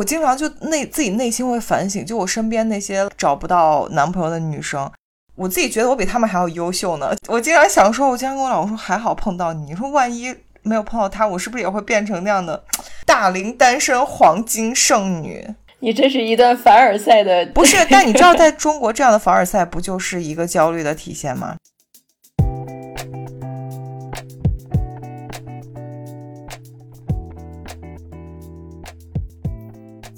我经常就内自己内心会反省，就我身边那些找不到男朋友的女生，我自己觉得我比他们还要优秀呢。我经常想说，我经常跟我老公说，还好碰到你。你说万一没有碰到他，我是不是也会变成那样的大龄单身黄金剩女？你这是一段凡尔赛的，不是？但你知道，在中国这样的凡尔赛不就是一个焦虑的体现吗？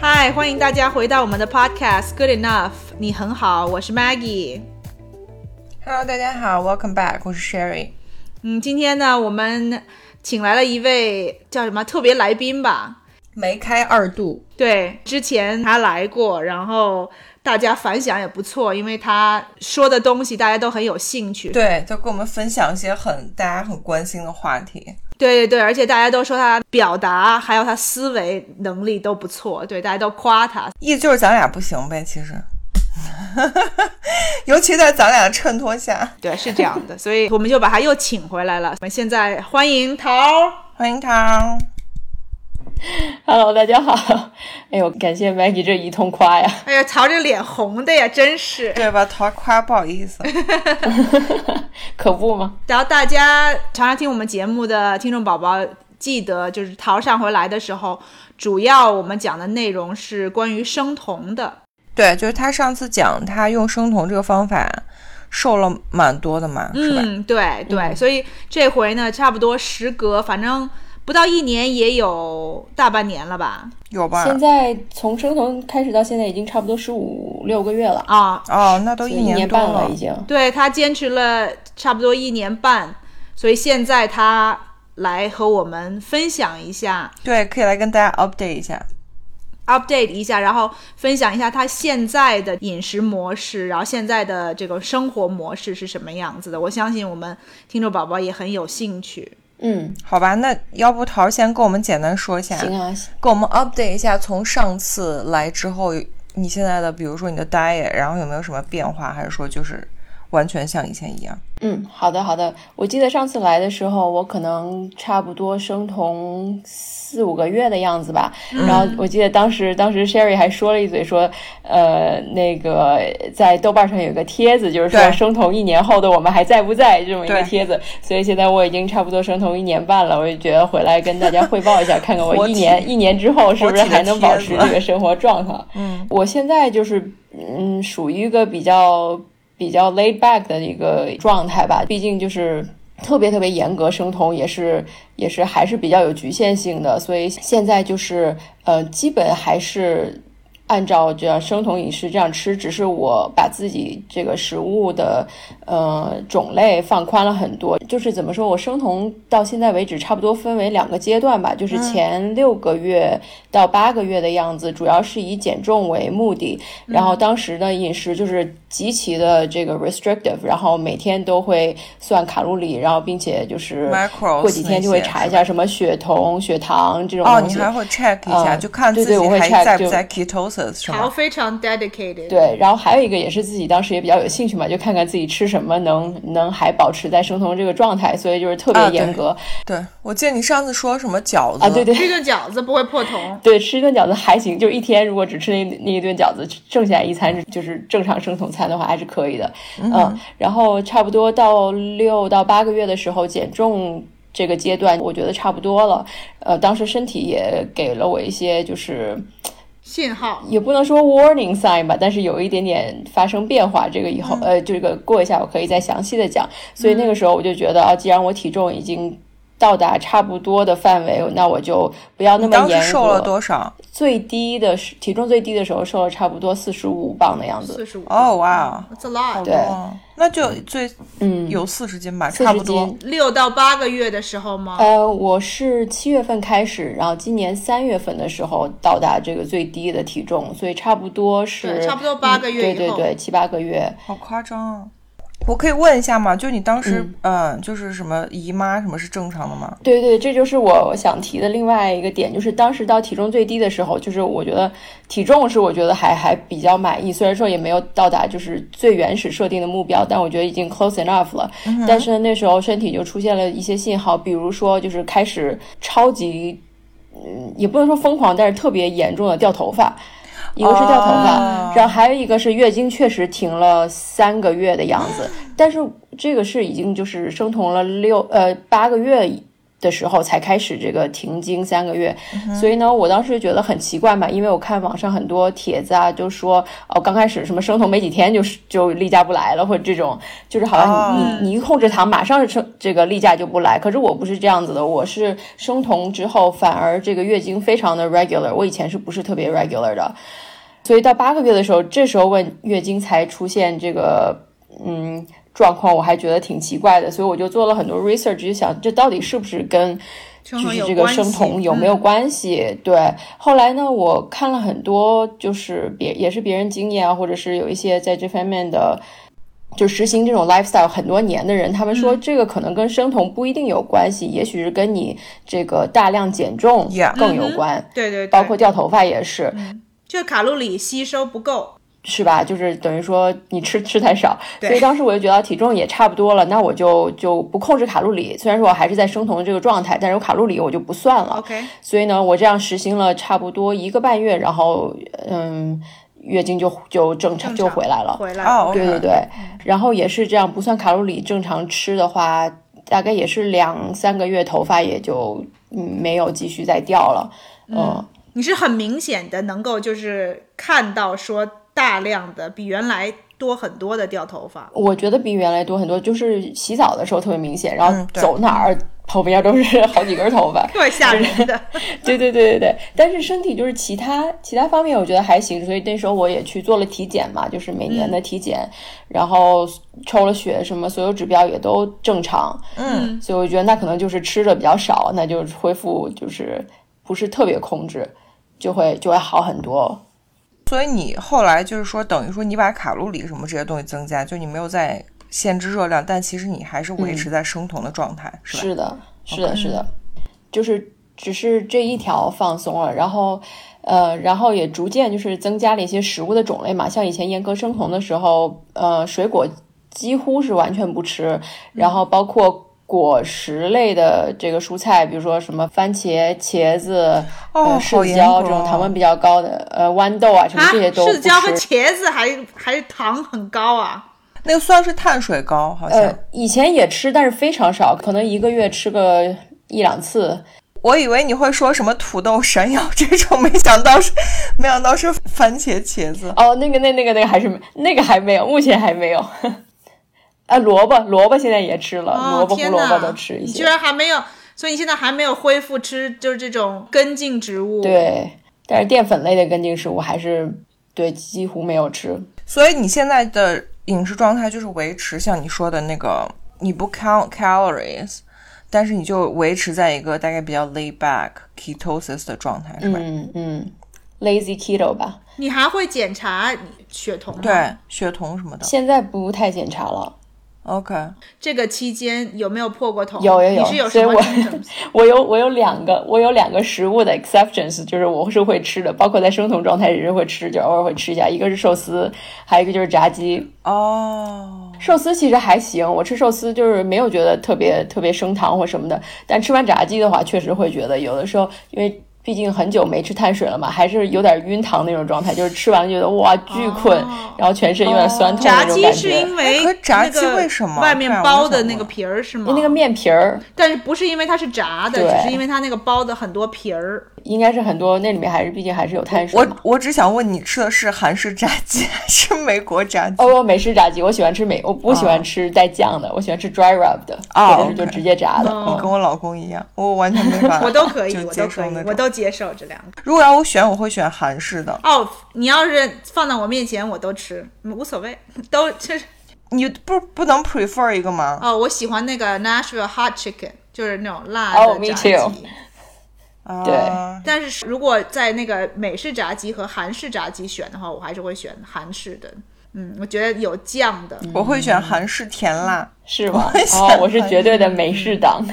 嗨，欢迎大家回到我们的 Podcast Good Enough，你很好，我是 Maggie。Hello，大家好，Welcome back，我是 Sherry。嗯，今天呢，我们请来了一位叫什么特别来宾吧？梅开二度，对，之前他来过，然后大家反响也不错，因为他说的东西大家都很有兴趣。对，就跟我们分享一些很大家很关心的话题。对对对，而且大家都说他表达还有他思维能力都不错，对，大家都夸他。意思就是咱俩不行呗，其实，尤其在咱俩的衬托下。对，是这样的，所以我们就把他又请回来了。我们现在欢迎桃，欢迎桃。Hello，大家好。哎呦，感谢 Maggie 这一通夸呀！哎呀，桃这脸红的呀，真是。对吧？桃夸不好意思。可不嘛？然后大家常常听我们节目的听众宝宝，记得就是桃上回来的时候，主要我们讲的内容是关于生酮的。对，就是他上次讲他用生酮这个方法瘦了蛮多的嘛，嗯，对对，所以这回呢，差不多时隔反正不到一年，也有大半年了吧？有吧？现在从生酮开始到现在已经差不多十五六个月了，啊，哦，那都一年多半了已经。对他坚持了差不多一年半，所以现在他来和我们分享一下。对，可以来跟大家 update 一下。update 一下，然后分享一下他现在的饮食模式，然后现在的这个生活模式是什么样子的。我相信我们听众宝宝也很有兴趣。嗯，好吧，那要不桃先跟我们简单说一下，行啊，跟我们 update 一下，从上次来之后，你现在的，比如说你的 diet，然后有没有什么变化，还是说就是完全像以前一样？嗯，好的好的。我记得上次来的时候，我可能差不多生酮四五个月的样子吧。然后我记得当时当时 Sherry 还说了一嘴说，呃，那个在豆瓣上有个帖子，就是说生酮一年后的我们还在不在这么一个帖子。所以现在我已经差不多生酮一年半了，我就觉得回来跟大家汇报一下，看看我一年一年之后是不是还能保持这个生活状态。嗯，我现在就是嗯，属于一个比较比较 laid back 的一个状态吧，毕竟就是。特别特别严格生酮也是也是还是比较有局限性的，所以现在就是呃，基本还是按照这样生酮饮食这样吃，只是我把自己这个食物的呃种类放宽了很多。就是怎么说，我生酮到现在为止，差不多分为两个阶段吧，就是前六个月到八个月的样子，主要是以减重为目的。然后当时的饮食就是极其的这个 restrictive，然后每天都会算卡路里，然后并且就是过几天就会查一下什么血酮、血糖这种哦，东西。你还会 check 一下，嗯就看自己对对我会还 check，就在不在 ketosis 是桃吗？非常 dedicated。对，然后还有一个也是自己当时也比较有兴趣嘛，就看看自己吃什么能能还保持在生酮这个状态，所以就是特别严格对，我记得你上次说什么饺子啊对对吃顿饺子不会破酮。对，吃一顿饺子还行，就一天如果只吃那那一顿饺子，剩下一餐就是正常生酮餐的话还是可以的，嗯然后差不多到六到八个月的时候减重。这个阶段我觉得差不多了，呃，当时身体也给了我一些就是信号，也不能说 warning sign 吧，但是有一点点发生变化。这个以后、呃，这个过一下我可以再详细的讲。所以那个时候我就觉得啊，既然我体重已经到达差不多的范围，那我就不要那么严格。时瘦了多少？最低的是体重最低的时候瘦了差不多四十五磅的样子。四十五。哦，哇，，That's a lot。对哦，那就最嗯，有四十斤吧，差不多。六到八个月的时候吗？呃，我是七月份开始，然后今年三月份的时候到达这个最低的体重，所以差不多是差不多八个月嗯对对对，七八个月。好夸张啊！我可以问一下吗？就你当时，嗯嗯、就是什么姨妈什么是正常的吗？对对，这就是我想提的另外一个点，就是当时到体重最低的时候，就是我觉得体重是我觉得还还比较满意，虽然说也没有到达就是最原始设定的目标，但我觉得已经 close enough 了。但是，那时候身体就出现了一些信号，比如说就是开始超级，嗯，也不能说疯狂，但是特别严重的掉头发。一个是掉头发，哦。然后还有一个是月经确实停了三个月的样子，但是这个是已经就是生酮了六呃八个月的时候才开始这个停经三个月，所以呢，我当时觉得很奇怪嘛，因为我看网上很多帖子啊，就说哦刚开始什么生酮没几天就是就例假不来了，或者这种就是好像你、你。你一控制糖马上是生这个例假就不来，可是我不是这样子的，我是生酮之后反而这个月经非常的 regular，我以前是不是特别 regular 的？所以到八个月的时候，这时候问月经才出现这个嗯状况，我还觉得挺奇怪的，所以我就做了很多 research，就想这到底是不是跟就是这个生酮有没有嗯关系？对，后来呢，我看了很多，就是别也是别人经验啊，或者是有一些在这方面的。就实行这种 lifestyle 很多年的人，他们说嗯这个可能跟生酮不一定有关系，也许是跟你这个大量减重更有关，对对对，包括掉头发也是。就卡路里吸收不够。是吧？就是等于说你吃吃太少，所以当时我就觉得体重也差不多了，那我就就不控制卡路里。虽然说我还是在生酮的这个状态，但是我卡路里我就不算了。OK，所以呢，我这样实行了差不多一个半月，然后嗯，月经就就正常就回来了。回来哦，对对对，然后也是这样，不算卡路里，正常吃的话，大概也是两三个月，头发也就嗯没有继续再掉了。嗯你是很明显的能够就是看到说大量的比原来多很多的掉头发。我觉得比原来多很多，就是洗澡的时候特别明显，然后走哪儿旁边都是好几根头发。特别吓人的，对对对对对，但是身体就是其他其他方面我觉得还行，所以那时候我也去做了体检嘛，就是每年的体检，然后抽了血什么，所有指标也都正常，嗯，所以我觉得那可能就是吃的比较少，那就恢复就是不是特别控制，就会就会好很多。所以你后来就是说，等于说你把卡路里什么这些东西增加，就你没有在限制热量，但其实你还是维持在生酮的状态，是吧？是的，是的，是的，就是只是这一条放松了，然后呃，然后也逐渐就是增加了一些食物的种类嘛，像以前严格生酮的时候，呃，水果几乎是完全不吃，然后包括。果实类的这个蔬菜，比如说什么番茄、茄子、哦呃、好柿子椒哦这种糖分比较高的，呃，豌豆啊什么啊，这些都不柿子椒和。茄子还还糖很高啊。那个算是碳水高，好像。呃，以前也吃，但是非常少，可能一个月吃个一两次。我以为你会说什么土豆、山药这种，没想到是，没想到是番茄、茄子。哦，那个、那、那个、那个还是没那个还没有，目前还没有。啊，萝卜，萝卜现在也吃了，哦萝卜、胡天呐萝卜都吃一你居。然还没有，所以你现在还没有恢复吃就是这种根茎植物。，对，但是淀粉类的根茎食物还是对几乎没有吃。所以你现在的饮食状态就是维持像你说的那个，你不 count calories，但是你就维持在一个大概比较 laid back ketosis 的状态，是吧？嗯嗯，lazy keto 吧，你还会检查你血酮吗？对，血酮什么的。现在不太检查了。OK，这个期间有没有破过头？有有有你是有什么所以我 我有我有两个我有两个食物的 exceptions，就是我是会吃的，包括在生酮状态也是会吃，就偶尔会吃一下。一个是寿司，还有一个就是炸鸡。哦，寿司其实还行，我吃寿司就是没有觉得特别特别升糖或什么的，但吃完炸鸡的话，确实会觉得有的时候，因为毕竟很久没吃碳水了嘛，还是有点晕糖那种状态，就是吃完觉得哇巨困，哦然后全身有点酸痛那炸鸡种感觉。是因为炸鸡那个为什么外面包的那个皮儿是吗？那个面皮儿，但是不是因为它是炸的，只是因为它那个包的很多皮儿。应该是很多那里面还是毕竟还是有碳水我。我只想问你吃的是韩式炸鸡还是美国炸鸡？哦，美式炸鸡，我喜欢吃美，我不喜欢哦吃带酱的，我喜欢吃 dry rub 的，哦或者是就直接炸的。哦你跟我老公一样，我完全没法，我都可以，我都可以我都接受这两个。如果要我选，我会选韩式的。哦，你要是放到我面前，我都吃，嗯无所谓，都就是你不不能 prefer 一个吗？哦，我喜欢那个 Nashville Hot Chicken，就是那种辣哦，me 的炸鸡。对啊但是如果在那个美式炸鸡和韩式炸鸡选的话，我还是会选韩式的。嗯，我觉得有酱的，我会选韩式甜辣。是吗哦，我是绝对的美式党。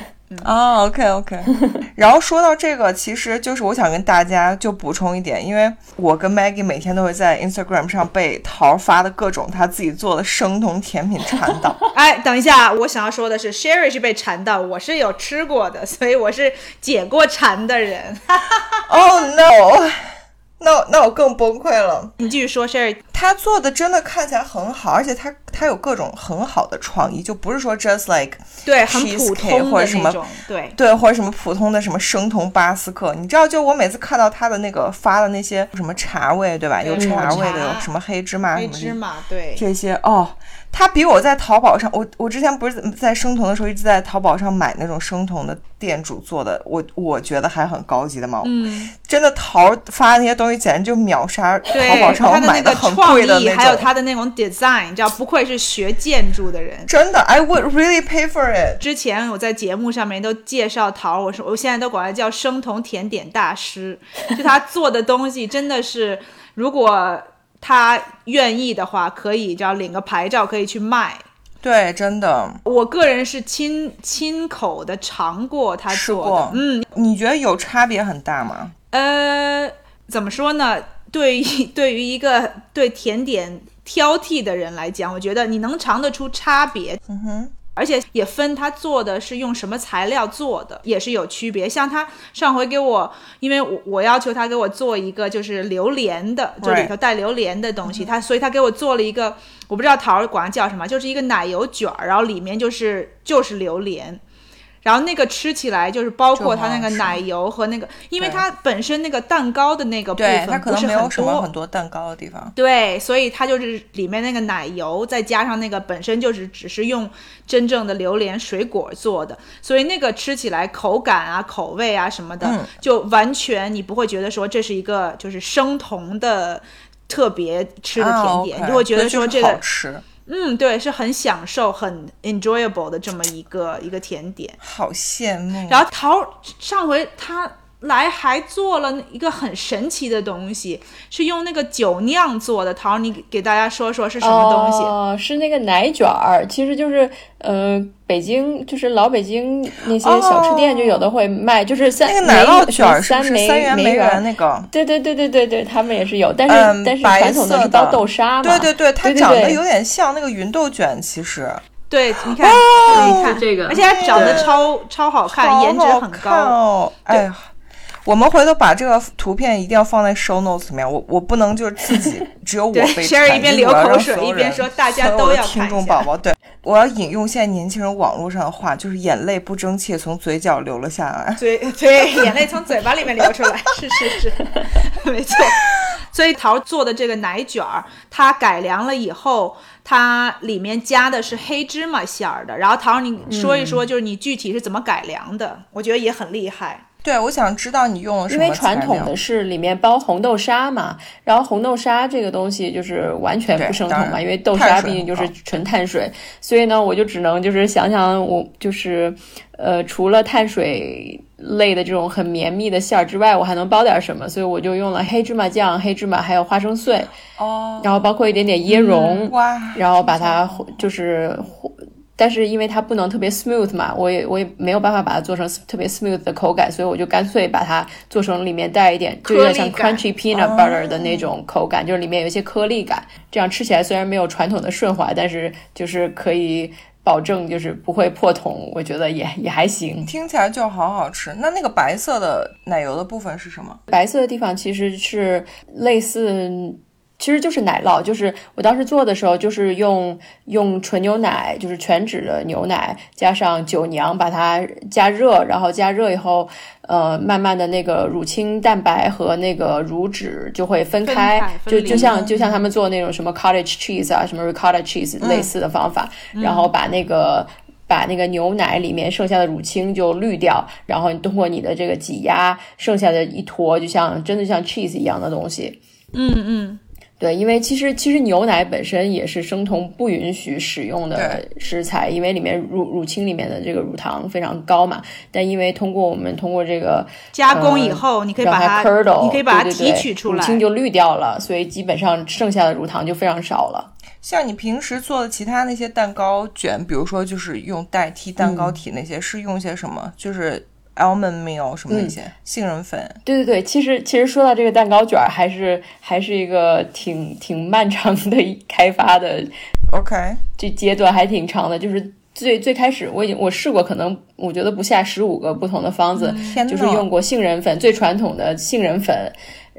哦，OK OK。然后说到这个，其实就是我想跟大家就补充一点，因为我跟 Maggie 每天都会在 Instagram 上被桃发的各种他自己做的生酮甜品馋到。哎，等一下，我想要说的是，Sherry 是被馋到，我是有吃过的，所以我是解过馋的人。Oh no！那那我更崩溃了。你继续说，Sherry，他做的真的看起来很好，而且他他有各种很好的创意，就不是说 just like 对，很普通或者什么对，对，或者什么普通的什么生酮巴斯克，你知道，就我每次看到他的那个发的那些什么茶味，对吧？有茶味的，有什么黑芝麻什么的芝麻，对，这些哦，他比我在淘宝上，我我之前不是在生酮的时候一直在淘宝上买那种生酮的店主做的，我我觉得还很高级的嘛。嗯，真的淘发的那些东西简直就秒杀淘，宝上我买的很创意，还有。他的那种 design，你知道，不愧是学建筑的人。真的，I would really pay for it。之前我在节目上面都介绍桃，我说我现在都管他叫生酮甜点大师，就他做的东西真的是，如果他愿意的话，可以只要领个牌照可以去卖。对，真的。我个人是亲亲口的尝过他做过的，嗯，你觉得有差别很大吗？呃，怎么说呢？对于 对于一个对甜点挑剔的人来讲，我觉得你能尝得出差别。嗯哼，而且也分他做的是用什么材料做的，也是有区别。像他上回给我，因为我我要求他给我做一个就是榴莲的，就里头带榴莲的东西，他所以他给我做了一个，我不知道桃儿管它叫什么，就是一个奶油卷儿，然后里面就是就是榴莲。然后那个吃起来就是包括它那个奶油和那个，因为它本身那个蛋糕的那个部分，它分可能没有不是很多什么很，多蛋糕的地方。对，所以它就是里面那个奶油，再加上那个本身就是只是用真正的榴莲水果做的，所以那个吃起来口感啊、口味啊什么的，嗯。就完全你不会觉得说这是一个就是生酮的特别吃的甜点，你就会觉得说这个好吃，嗯，对，是很享受、很 enjoyable 的这么一个一个甜点。好羡慕。然后桃上回他来还做了一个很神奇的东西，是用那个酒酿做的。桃儿，你给给大家说说是什么东西？哦，是那个奶卷儿，其实就是呃，北京就是老北京那些小吃店就有的会卖，就是三那个奶酪梅卷儿三梅三元梅园园那个？对对对对对对，他们也是有，但是、嗯，但是传统的是包豆沙嘛，对对对，它长得有点像那个芸豆卷，其实对，你看，你看这个而且它长得超超好看，颜值很高。哦。哎呀，我们回头把这个图片一定要放在 show notes 里面。我我不能就是自己 只有我对被，Sherry 馋一边流口水一边说大家都要听众宝宝，对，我要引用现在年轻人网络上的话，就是眼泪不争气从嘴角流了下来。嘴 对，眼泪从嘴巴里面流出来，是是是，没错。所以桃做的这个奶卷儿，它改良了以后，它里面加的是黑芝麻馅儿的。然后桃，你说一说，就是你具体是怎么改良的？我觉得也很厉害。对，我想知道你用了什因为传统的是里面包红豆沙嘛，然后红豆沙这个东西就是完全不生酮嘛，因为豆沙毕竟就是纯碳水，所以呢，我就只能就是想想我就是呃，除了碳水类的这种很绵密的馅儿之外，我还能包点什么，所以我就用了黑芝麻酱、黑芝麻还有花生碎，哦，然后包括一点点椰蓉，哇，然后把它就是。但是因为它不能特别 smooth 嘛，我也我也没有办法把它做成特别 smooth 的口感，所以我就干脆把它做成里面带一点，就有点像 crunchy peanut butter 的那种口感，就是里面有一些颗粒感。这样吃起来虽然没有传统的顺滑，但是就是可以保证就是不会破桶，我觉得也也还行。听起来就好好吃。那那个白色的奶油的部分是什么？白色的地方其实是类似其实就是奶酪，就是我当时做的时候，就是用用纯牛奶，就是全脂的牛奶，加上酒酿，把它加热，然后加热以后，呃，慢慢的那个乳清蛋白和那个乳脂就会分开，就就像就像他们做那种什么 cottage cheese 啊，什么 ricotta cheese 类似的方法，然后把那个。把那个牛奶里面剩下的乳清就滤掉，然后你通过你的这个挤压，剩下的一坨就像真的像 cheese 一样的东西。嗯嗯，对，因为其实其实牛奶本身也是生酮不允许使用的食材，因为里面乳乳清里面的这个乳糖非常高嘛。但因为通过我们通过这个加工以后，你可以把它 curdle，你可以把它提取出来。乳清就滤掉了，所以基本上剩下的乳糖就非常少了。像你平时做的其他那些蛋糕卷，比如说就是用代替蛋糕体那些，是用些什么？就是 almond meal 什么那些、杏仁粉。对对对，其实其实说到这个蛋糕卷儿，还是还是一个挺挺漫长的一开发的 OK，这阶段还挺长的，就是最最开始我已经我试过，可能我觉得不下十五个不同的方子，就是用过杏仁粉，最传统的杏仁粉，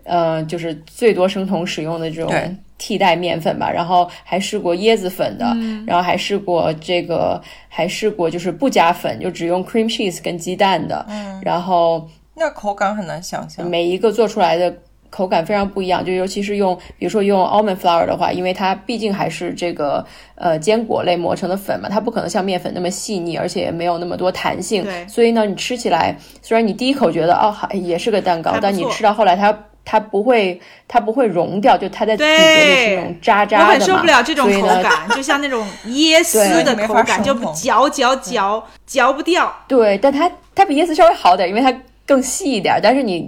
呃，就是最多生酮使用的这种对替代面粉吧。然后还试过椰子粉的，然后还试过这个，还试过就是不加粉，就只用 cream cheese 跟鸡蛋的。然后那口感很难想象。每一个做出来的口感非常不一样，就尤其是用，比如说用 almond flour 的话，因为它毕竟还是这个呃坚果类磨成的粉嘛，它不可能像面粉那么细腻，而且也没有那么多弹性对。所以呢，你吃起来虽然你第一口觉得哦好也是个蛋糕但你吃到后来它。它不会，它不会融掉，就它在嘴里是那种渣渣的嘛。我很受不了这种所以呢口感，就像那种椰 丝的口感，就嚼嚼嚼嚼不掉。对，但它它比椰丝稍微好点，因为它更细一点。但是你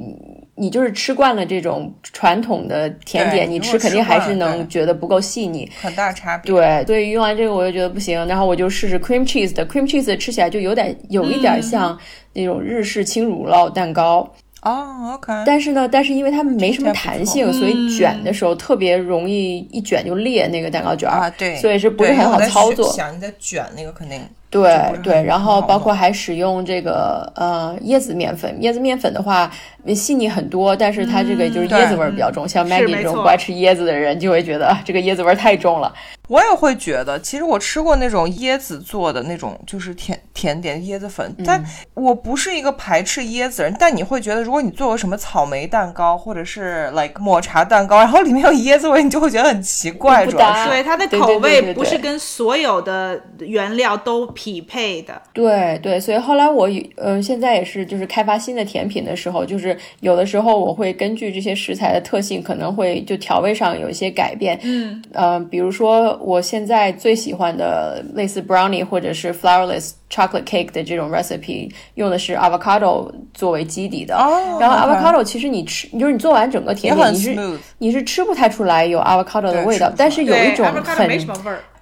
你就是吃惯了这种传统的甜点，你吃肯定还是能觉得不够细腻。很大差别。对，所以用完这个我就觉得不行，然后我就试试 cream cheese 的 cream cheese 吃起来就有点有一点像那种日式轻乳酪蛋糕，哦，OK，但是呢，但是因为它没什么弹性，所以卷的时候特别容易一卷就裂那个蛋糕卷儿啊，对，所以是不是很好操作？想你在卷那个肯定对对，然后包括还使用这个呃椰子面粉，椰子面粉的话细腻很多，但是它这个就是椰子味儿比较重，像 Maggie 这种不爱吃椰子的人就会觉得啊这个椰子味儿太重了。我也会觉得，其实我吃过那种椰子做的那种，就是甜甜点椰子粉，但我不是一个排斥椰子人。但你会觉得，如果你做个什么草莓蛋糕，或者是 like 抹茶蛋糕，然后里面有椰子味，你就会觉得很奇怪。主要是对，它的口味不是跟所有的原料都匹配的。对对，所以后来我呃现在也是就是开发新的甜品的时候，就是有的时候我会根据这些食材的特性，可能会就调味上有一些改变。嗯，呃，比如说我现在最喜欢的类似 brownie 或者是 flourless chocolate cake 的这种 recipe，用的是 avocado 作为基底的。哦然后 avocado 其实你吃，就是你做完整个甜品，你是你是吃不太出来有 avocado 的味道但是有一种很。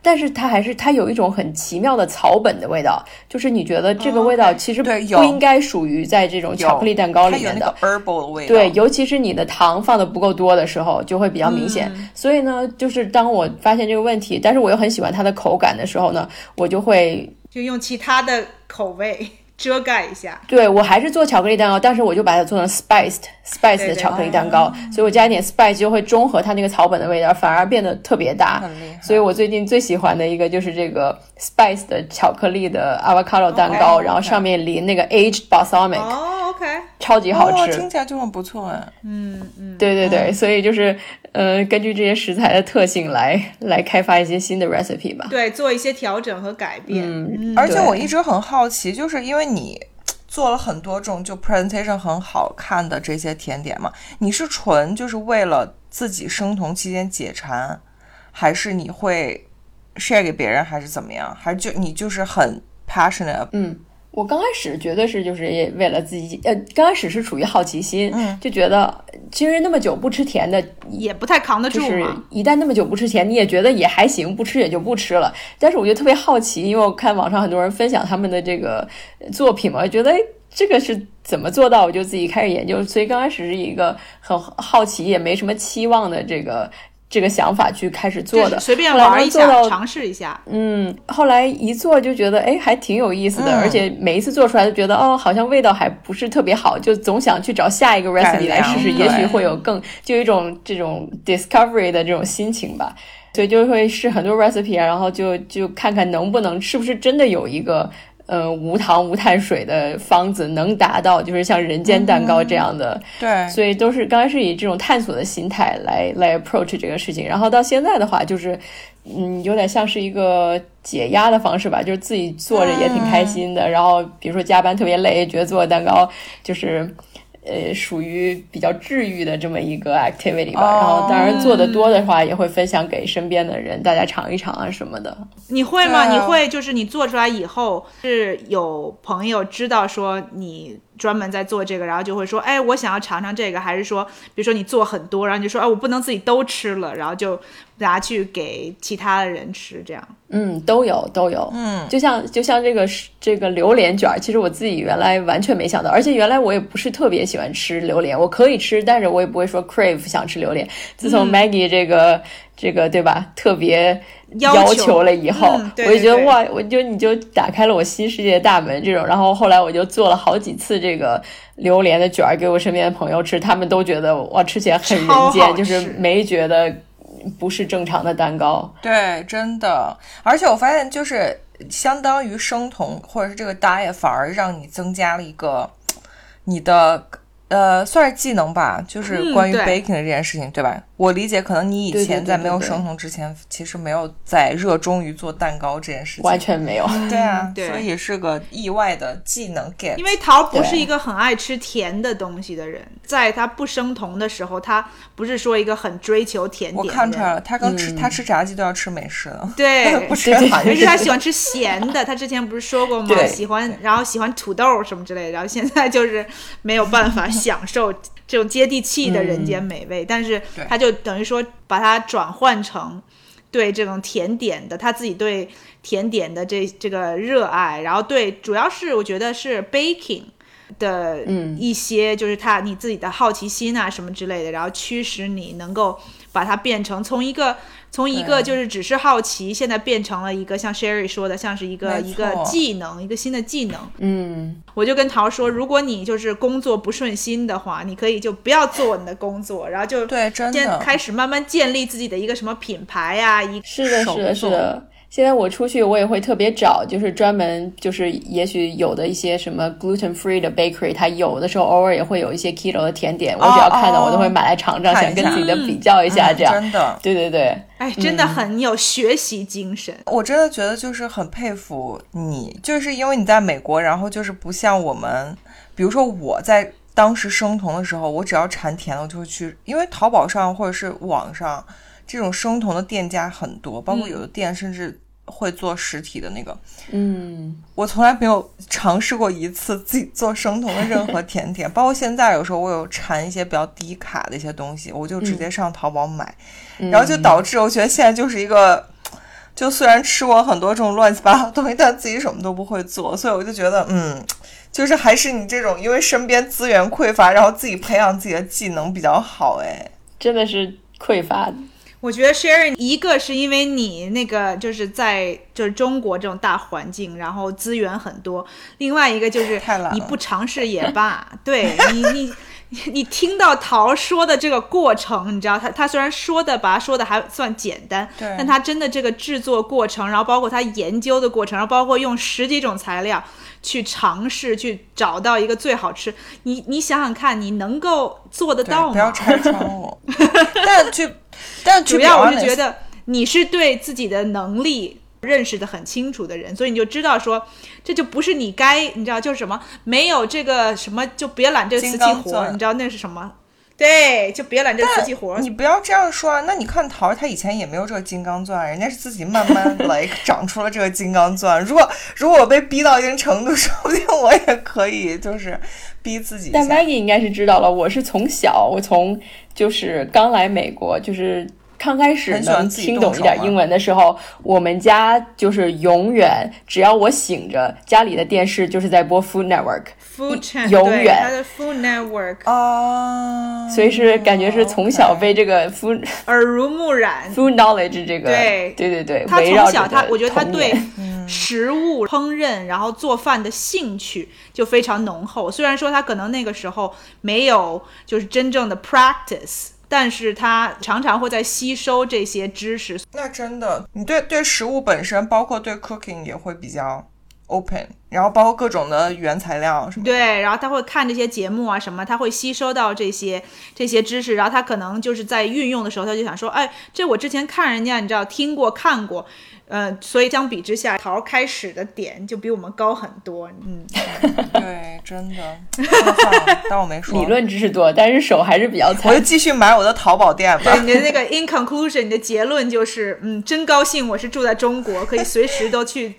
但是它还是它有一种很奇妙的草本的味道，就是你觉得这个哦味道其实不应该属于在这种巧克力蛋糕里面的。对，尤其是你的糖放的不够多的时候，就会比较明显。嗯所以呢，就是当我发现这个问题，但是我又很喜欢它的口感的时候呢，我就会就用其他的口味遮盖一下。对我还是做巧克力蛋糕，但是我就把它做成 spiced spiced 巧克力蛋糕，所以我加一点 spice 就会中和它那个草本的味道，反而变得特别搭。很厉害。所以我最近最喜欢的一个就是这个 spice 的巧克力的 avocado 蛋糕然后上面淋那个 aged balsamic，、哦，OK，超级好哦，吃。听起来就很不错哎。嗯嗯，对对对，所以就是呃，根据这些食材的特性来来开发一些新的 recipe 吧。对，做一些调整和改变。嗯，而且我一直很好奇，就是因为你做了很多种就 presentation 很好看的这些甜点嘛，你是纯就是为了自己生酮期间解馋，还是你会 share 给别人，还是怎么样？还是就你就是很 passionate？嗯，我刚开始绝对是就是也为了自己，呃，刚开始是处于好奇心，嗯就觉得其实那么久不吃甜的，也不太扛得就是住嘛。一旦那么久不吃甜，你也觉得也还行，不吃也就不吃了。但是我就特别好奇，因为我看网上很多人分享他们的这个作品嘛，我觉得哎这个是怎么做到，我就自己开始研究。所以刚开始是一个很好奇，也没什么期望的这个这个想法去开始做的，随便来玩一下，尝试一下。嗯，后来一做就觉得哎还挺有意思的，嗯而且每一次做出来都觉得哦好像味道还不是特别好，就总想去找下一个 recipe 来试试，也许会有更就有一种这种 discovery 的这种心情吧。所以就会试很多 recipe，然后就就看看能不能是不是真的有一个呃无糖无碳水的方子能达到，就是像人间蛋糕这样的。对，所以都是刚开始以这种探索的心态来来 approach 这个事情，然后到现在的话，就是嗯，有点像是一个解压的方式吧，就是自己做着也挺开心的。然后比如说加班特别累，觉得做蛋糕就是。呃，属于比较治愈的这么一个 activity 吧。哦然后，当然做的多的话，也会分享给身边的人，大家尝一尝啊什么的。你会吗？你会就是你做出来以后，是有朋友知道说你专门在做这个，然后就会说，哎，我想要尝尝这个，还是说，比如说你做很多，然后你就说，哎，我不能自己都吃了，然后就拿去给其他的人吃，这样。嗯，都有都有，嗯，就像就像这个这个榴莲卷儿，其实我自己原来完全没想到，而且原来我也不是特别喜欢吃榴莲，我可以吃，但是我也不会说 crave 想吃榴莲。自从 Maggie 这个、这个对吧，特别要要求求了以后，嗯对我就觉得哇，我就你就打开了我新世界的大门这种。然后后来我就做了好几次这个榴莲的卷儿给我身边的朋友吃，他们都觉得哇，吃起来很人间，就是没觉得不是正常的蛋糕。对，真的，而且我发现就是相当于生酮或者是这个 diet 反而让你增加了一个你的呃算是技能吧，就是嗯关于 baking 的这件事情，对吧？我理解，可能你以前在没有生酮之前，其实没有在热衷于做蛋糕这件事情，完全没有，对啊，对。所以是个意外的技能 get，因为桃不是一个很爱吃甜的东西的人，在他不生酮的时候，他不是说一个很追求甜我点我。看出来了，他刚吃、嗯。他吃炸鸡都要吃美式的，对，不吃对对韩式而且他喜欢吃咸的，他之前不是说过吗？对。喜欢，然后喜欢土豆什么之类的，然后现在就是没有办法 享受这种接地气的人间美味，但是对他就等于说把它转换成对这种甜点的，他自己对甜点的这这个热爱，然后对主要是我觉得是 baking。的嗯一些就是他你自己的好奇心啊什么之类的，然后驱使你能够把它变成从一个从一个就是只是好奇，现在变成了一个像 Sherry 说的，像是一个一个技能，一个新的技能。嗯。我就跟桃说，如果你就是工作不顺心的话，你可以就不要做你的工作，然后就对，真的开始慢慢建立自己的一个什么品牌呀、一是的，是的，是的。现在我出去，我也会特别找，就是专门就是也许有的一些什么 gluten free 的 bakery，它有的时候偶尔也会有一些 keto 的甜点，我只要看到我都会买来尝尝，想跟自己的比较一下，嗯这样。真的。对对对，哎，真的很有学习精神。我真的觉得就是很佩服你，就是因为你在美国，然后就是不像我们，比如说我在当时生酮的时候，我只要馋甜的，我就会去，因为淘宝上或者是网上这种生酮的店家很多，包括有的店甚至会做实体的那个。嗯，我从来没有尝试过一次自己做生酮的任何甜点，包括现在有时候我有馋一些比较低卡的一些东西，我就直接上淘宝买，嗯然后就导致我觉得现在就是一个，就虽然吃过很多这种乱七八糟的东西，但自己什么都不会做，所以我就觉得，嗯，就是还是你这种因为身边资源匮乏，然后自己培养自己的技能比较好，哎，真的是匮乏。我觉得 Sharon 一个是因为你那个就是在就是中国这种大环境，然后资源很多；另外一个就是你不尝试也罢，对你你。你听到桃说的这个过程，你知道他他虽然说的把他说的还算简单，但他真的这个制作过程，然后包括他研究的过程，然后包括用十几种材料去尝试去找到一个最好吃，你你想想看，你能够做得到，吗？不要拆穿我。但去，但主要我是觉得。你是对自己的能力认识的很清楚的人，所以你就知道说，这就不是你该，你知道就是什么，没有这个什么就别揽这个瓷器活，你知道那是什么？对，就别揽这个瓷器活。你不要这样说啊！那你看桃儿，他以前也没有这个金刚钻，人家是自己慢慢 来长出了这个金刚钻。如果如果我被逼到一定程度，说不定我也可以，就是逼自己但。Maggie 应该是知道了，我是从小，我从就是刚来美国，就是刚开始能听懂一点英文的时候，我们家就是永远只要我醒着，家里的电视就是在播 Food Network。Food chain 永远它的 food network 啊，所以是感觉是从小被这个 food 耳濡目染。food knowledge 这个对对对对，他围绕着从小他，我觉得他对食物烹饪，然后做饭的兴趣就非常浓厚。虽然说他可能那个时候没有就是真正的 practice，但是他常常会在吸收这些知识。那真的，你对对食物本身，包括对 cooking 也会比较 open，然后包括各种的原材料什么的。对，然后他会看这些节目啊什么，他会吸收到这些这些知识，然后他可能就是在运用的时候，他就想说，哎，这我之前看人家，你知道听过看过，呃，所以相比之下，桃儿开始的点就比我们高很多，嗯。对，真的。当我没说。理论知识多，但是手还是比较我就。继续买我的淘宝店吧对。你的那个 in conclusion，你的结论就是，嗯，真高兴我是住在中国，可以随时都去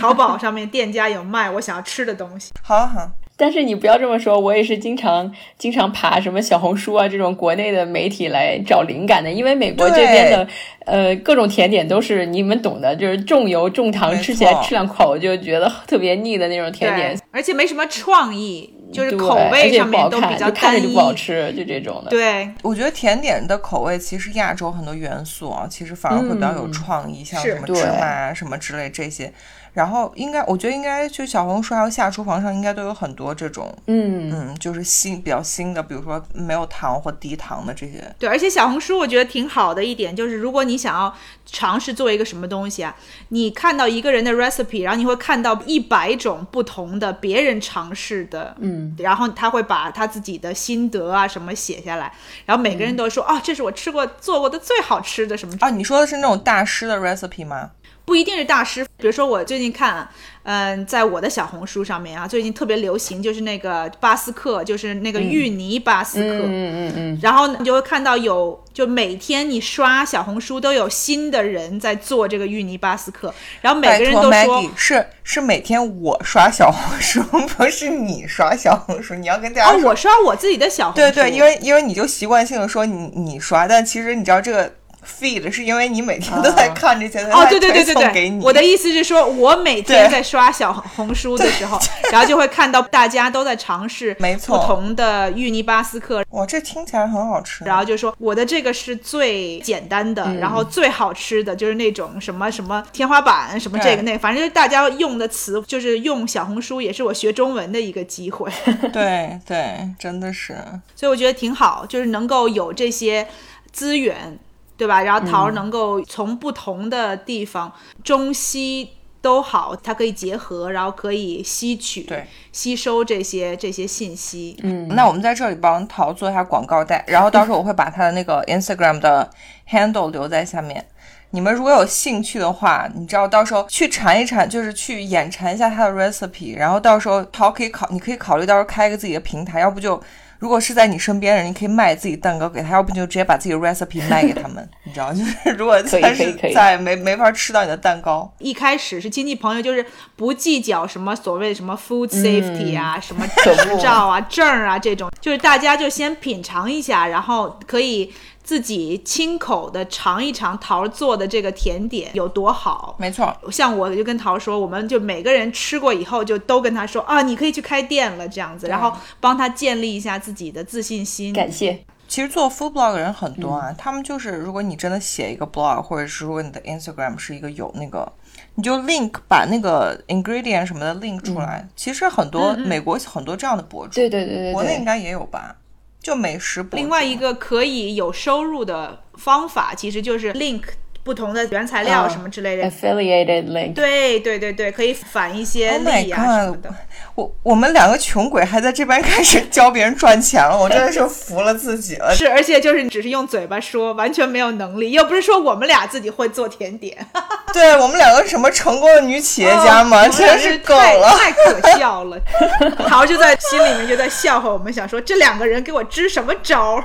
淘宝上面店家有卖我想要吃的东西。好好，但是你不要这么说，我也是经常经常爬什么小红书啊这种国内的媒体来找灵感的，因为美国这边的呃各种甜点都是你们懂的，就是重油重糖，吃起来吃两口就觉得特别腻的那种甜点，，而且没什么创意，就是口味上不好看，面都比较就看着。就不好吃，就这种的。对，我觉得甜点的口味其实亚洲很多元素啊，其实反而会比较有创意，像什么芝麻啊什么之类这些。然后应该，我觉得应该就小红书还有下厨房上应该都有很多这种，嗯，嗯，就是新比较新的，比如说没有糖或低糖的这些。对，而且小红书我觉得挺好的一点就是，如果你想要尝试做一个什么东西啊，你看到一个人的 recipe，然后你会看到一百种不同的别人尝试的，嗯，然后他会把他自己的心得啊什么写下来，然后每个人都说哦、这是我吃过做过的最好吃的什么，啊，你说的是那种大师的 recipe 吗？不一定是大师。比如说我最近看，嗯、在我的小红书上面啊，最近特别流行就是那个巴斯克，就是那个芋泥巴斯克，嗯嗯嗯然后你就会看到有，就每天你刷小红书都有新的人在做这个芋泥巴斯克，然后每个人都说是是每天我刷小红书，不是你刷小红书。你要跟大家哦，说，我刷我自己的小红书，对对，因为因为你就习惯性的说你你刷，但其实你知道这个 feed 是因为你每天都在看这些，哦，它对对对对送给你。对，我的意思是说，我每天在刷小红书的时候，然后就会看到大家都在尝试没错。不同的芋泥巴斯克，哇，这听起来很好吃。然后就说我的这个是最简单的，然后最好吃的就是那种什么什么天花板什么这个那个，反正就是大家用的词，就是用小红书也是我学中文的一个机会，对对，真的是。所以我觉得挺好，就是能够有这些资源，对吧？然后桃能够从不同的地方，中西。都好，它可以结合，然后可以吸取、对吸收这些这些信息。嗯，那我们在这里帮桃做一下广告带，然后到时候我会把他的那个 Instagram 的 handle 留在下面。你们如果有兴趣的话，你知道到时候去馋一馋，就是去眼馋一下他的 recipe，然后到时候桃可以考，你可以考虑到时候开一个自己的平台，要不就如果是在你身边的人，你可以卖自己蛋糕给他，要不就直接把自己的 recipe make 给他们，你知道，就是如果他是在没没法吃到你的蛋糕，一开始是亲戚朋友，就是不计较什么所谓的什么 food safety 啊、什么执照啊、证啊这种，就是大家就先品尝一下，然后可以自己亲口的尝一尝桃儿做的这个甜点有多好。没错，像我就跟桃儿说，我们就每个人吃过以后，就都跟他说啊，你可以去开店了这样子，然后帮他建立一下自己的自信心。感谢。其实做 food blog 的人很多啊，他们就是如果你真的写一个 blog，或者是如果你的 Instagram 是一个有那个，你就 link 把那个 ingredient 什么的 link 出来。其实很多美国很多这样的博主，对对对对对，国内应该也有吧？就美食博主。另外一个可以有收入的方法，其实就是 link 不同的原材料啊什么之类的。affiliated link。对对对对，可以返一些 Oh 利啊什么！的。我我们两个穷鬼还在这边开始教别人赚钱了，我真的是服了自己了。是，而且就是只是用嘴巴说，完全没有能力，又不是说我们俩自己会做甜点，对我们两个什么成功的女企业家吗？真是够太了。太可笑了。桃就在心里面就在笑话我们，想说这两个人给我支什么招儿？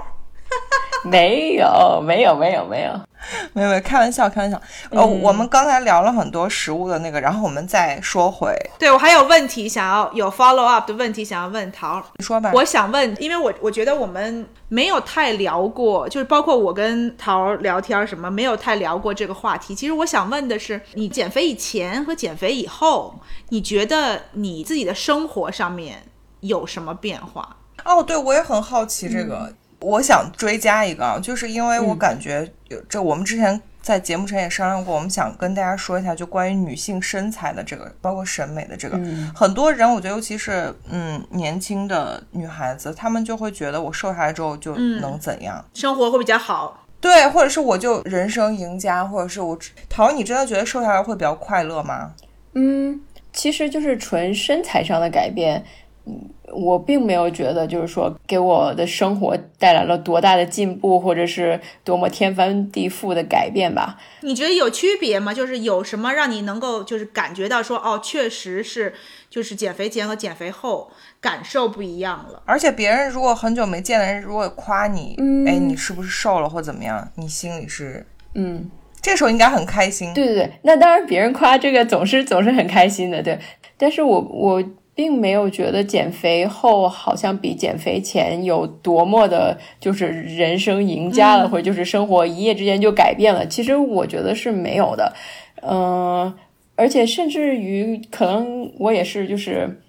没有没有没有没有，没有，开玩笑，开玩笑。呃，嗯我们刚才聊了很多食物的那个，然后我们再说回，对我还有问题想要有 follow up 的问题想要问桃。你说吧。我想问，因为我我觉得我们没有太聊过，就是包括我跟桃儿聊天什么，没有太聊过这个话题。其实我想问的是，你减肥以前和减肥以后，你觉得你自己的生活上面有什么变化？哦，对，我也很好奇这个，我想追加一个，就是因为我感觉有这，我们之前在节目上也商量过，我们想跟大家说一下，就关于女性身材的这个，包括审美的这个，很多人我觉得，尤其是嗯年轻的女孩子，她们就会觉得我瘦下来之后就能怎样，生活会比较好。对，或者是我就人生赢家，或者是我，桃，你真的觉得瘦下来会比较快乐吗？嗯，其实就是纯身材上的改变。我并没有觉得，就是说给我的生活带来了多大的进步，或者是多么天翻地覆的改变吧？你觉得有区别吗？就是有什么让你能够就是感觉到说，哦，确实是，就是减肥前和减肥后感受不一样了。而且别人如果很久没见的人如果夸你，哎，你是不是瘦了或怎么样？你心里是，嗯，这时候应该很开心。对对对，那当然别人夸这个总是总是很开心的，对。但是我我。并没有觉得减肥后好像比减肥前有多么的，就是人生赢家了，或者就是生活一夜之间就改变了。其实我觉得是没有的，嗯，而且甚至于可能我也是就是。